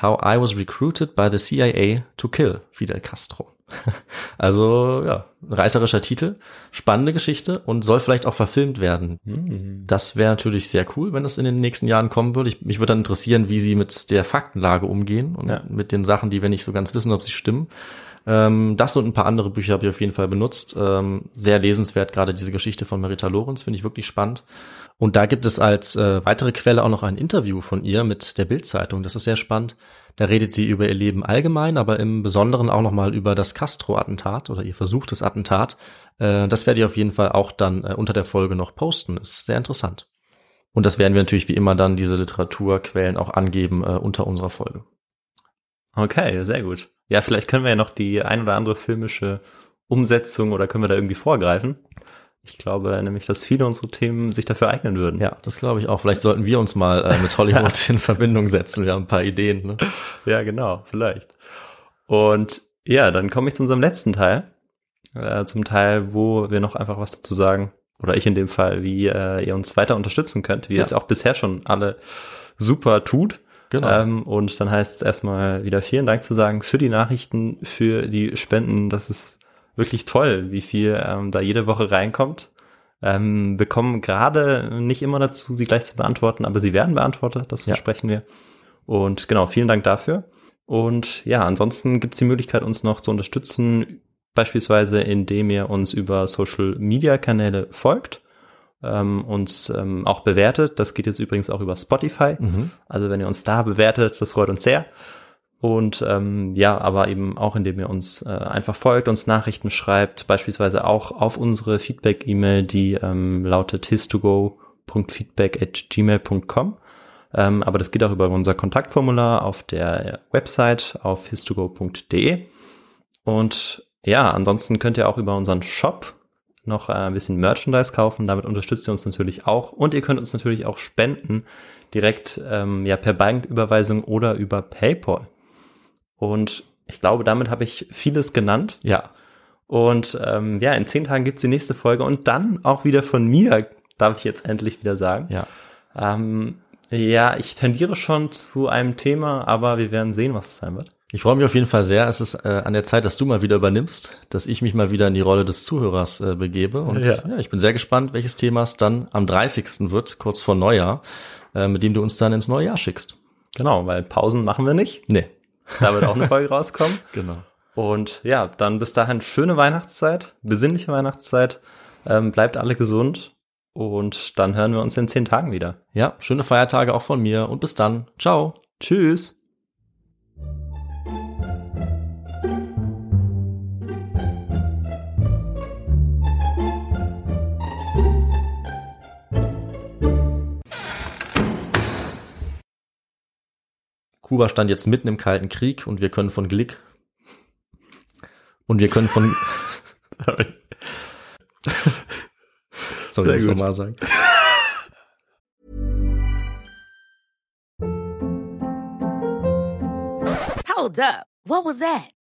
How I Was Recruited by the CIA to Kill Fidel Castro. [LAUGHS] also ja, reißerischer Titel, spannende Geschichte und soll vielleicht auch verfilmt werden. Mhm. Das wäre natürlich sehr cool, wenn das in den nächsten Jahren kommen würde. Ich, mich würde dann interessieren, wie sie mit der Faktenlage umgehen und ja. mit den Sachen, die wir nicht so ganz wissen, ob sie stimmen. Ähm, das und ein paar andere Bücher habe ich auf jeden Fall benutzt. Ähm, sehr lesenswert, gerade diese Geschichte von Marita Lorenz, finde ich wirklich spannend. Und da gibt es als äh, weitere Quelle auch noch ein Interview von ihr mit der Bildzeitung. Das ist sehr spannend. Da redet sie über ihr Leben allgemein, aber im Besonderen auch nochmal über das Castro-Attentat oder ihr versuchtes Attentat. Äh, das werde ich auf jeden Fall auch dann äh, unter der Folge noch posten. Ist sehr interessant. Und das werden wir natürlich wie immer dann diese Literaturquellen auch angeben äh, unter unserer Folge. Okay, sehr gut. Ja, vielleicht können wir ja noch die ein oder andere filmische Umsetzung oder können wir da irgendwie vorgreifen. Ich glaube nämlich, dass viele unserer Themen sich dafür eignen würden. Ja, das glaube ich auch. Vielleicht sollten wir uns mal äh, mit Hollywood [LAUGHS] in Verbindung setzen. Wir haben ein paar Ideen. Ne? Ja, genau, vielleicht. Und ja, dann komme ich zu unserem letzten Teil. Äh, zum Teil, wo wir noch einfach was dazu sagen, oder ich in dem Fall, wie äh, ihr uns weiter unterstützen könnt, wie ja. ihr es auch bisher schon alle super tut. Genau. Ähm, und dann heißt es erstmal wieder vielen Dank zu sagen für die Nachrichten, für die Spenden. Das ist wirklich toll, wie viel ähm, da jede Woche reinkommt. Ähm, bekommen gerade nicht immer dazu, sie gleich zu beantworten, aber sie werden beantwortet, das versprechen ja. wir. Und genau, vielen Dank dafür. Und ja, ansonsten gibt es die Möglichkeit, uns noch zu unterstützen, beispielsweise indem ihr uns über Social Media Kanäle folgt ähm, uns ähm, auch bewertet. Das geht jetzt übrigens auch über Spotify. Mhm. Also wenn ihr uns da bewertet, das freut uns sehr. Und ähm, ja, aber eben auch indem ihr uns äh, einfach folgt, uns Nachrichten schreibt, beispielsweise auch auf unsere Feedback-E-Mail, die ähm, lautet histogo.feedback at gmail.com. Ähm, aber das geht auch über unser Kontaktformular auf der Website auf histogo.de. Und ja, ansonsten könnt ihr auch über unseren Shop noch äh, ein bisschen Merchandise kaufen. Damit unterstützt ihr uns natürlich auch. Und ihr könnt uns natürlich auch spenden, direkt ähm, ja per Banküberweisung oder über PayPal. Und ich glaube, damit habe ich vieles genannt. Ja. Und ähm, ja, in zehn Tagen gibt's die nächste Folge und dann auch wieder von mir, darf ich jetzt endlich wieder sagen. Ja. Ähm, ja, ich tendiere schon zu einem Thema, aber wir werden sehen, was es sein wird. Ich freue mich auf jeden Fall sehr. Es ist äh, an der Zeit, dass du mal wieder übernimmst, dass ich mich mal wieder in die Rolle des Zuhörers äh, begebe. Und Ja. ja. ich bin sehr gespannt, welches Thema es dann am 30. wird, kurz vor Neujahr, äh, mit dem du uns dann ins neue Jahr schickst. Genau, weil Pausen machen wir nicht. Nee. Da wird auch eine Folge rauskommen. [LAUGHS] Genau. Und ja, dann bis dahin schöne Weihnachtszeit, besinnliche Weihnachtszeit. Ähm, bleibt alle gesund und dann hören wir uns in zehn Tagen wieder. Ja, schöne Feiertage auch von mir und bis dann. Ciao. Tschüss. Kuba stand jetzt mitten im Kalten Krieg und wir können von Glick und wir können von [LAUGHS] Sorry, Sehr muss ich nochmal sagen. Hold up. What was that?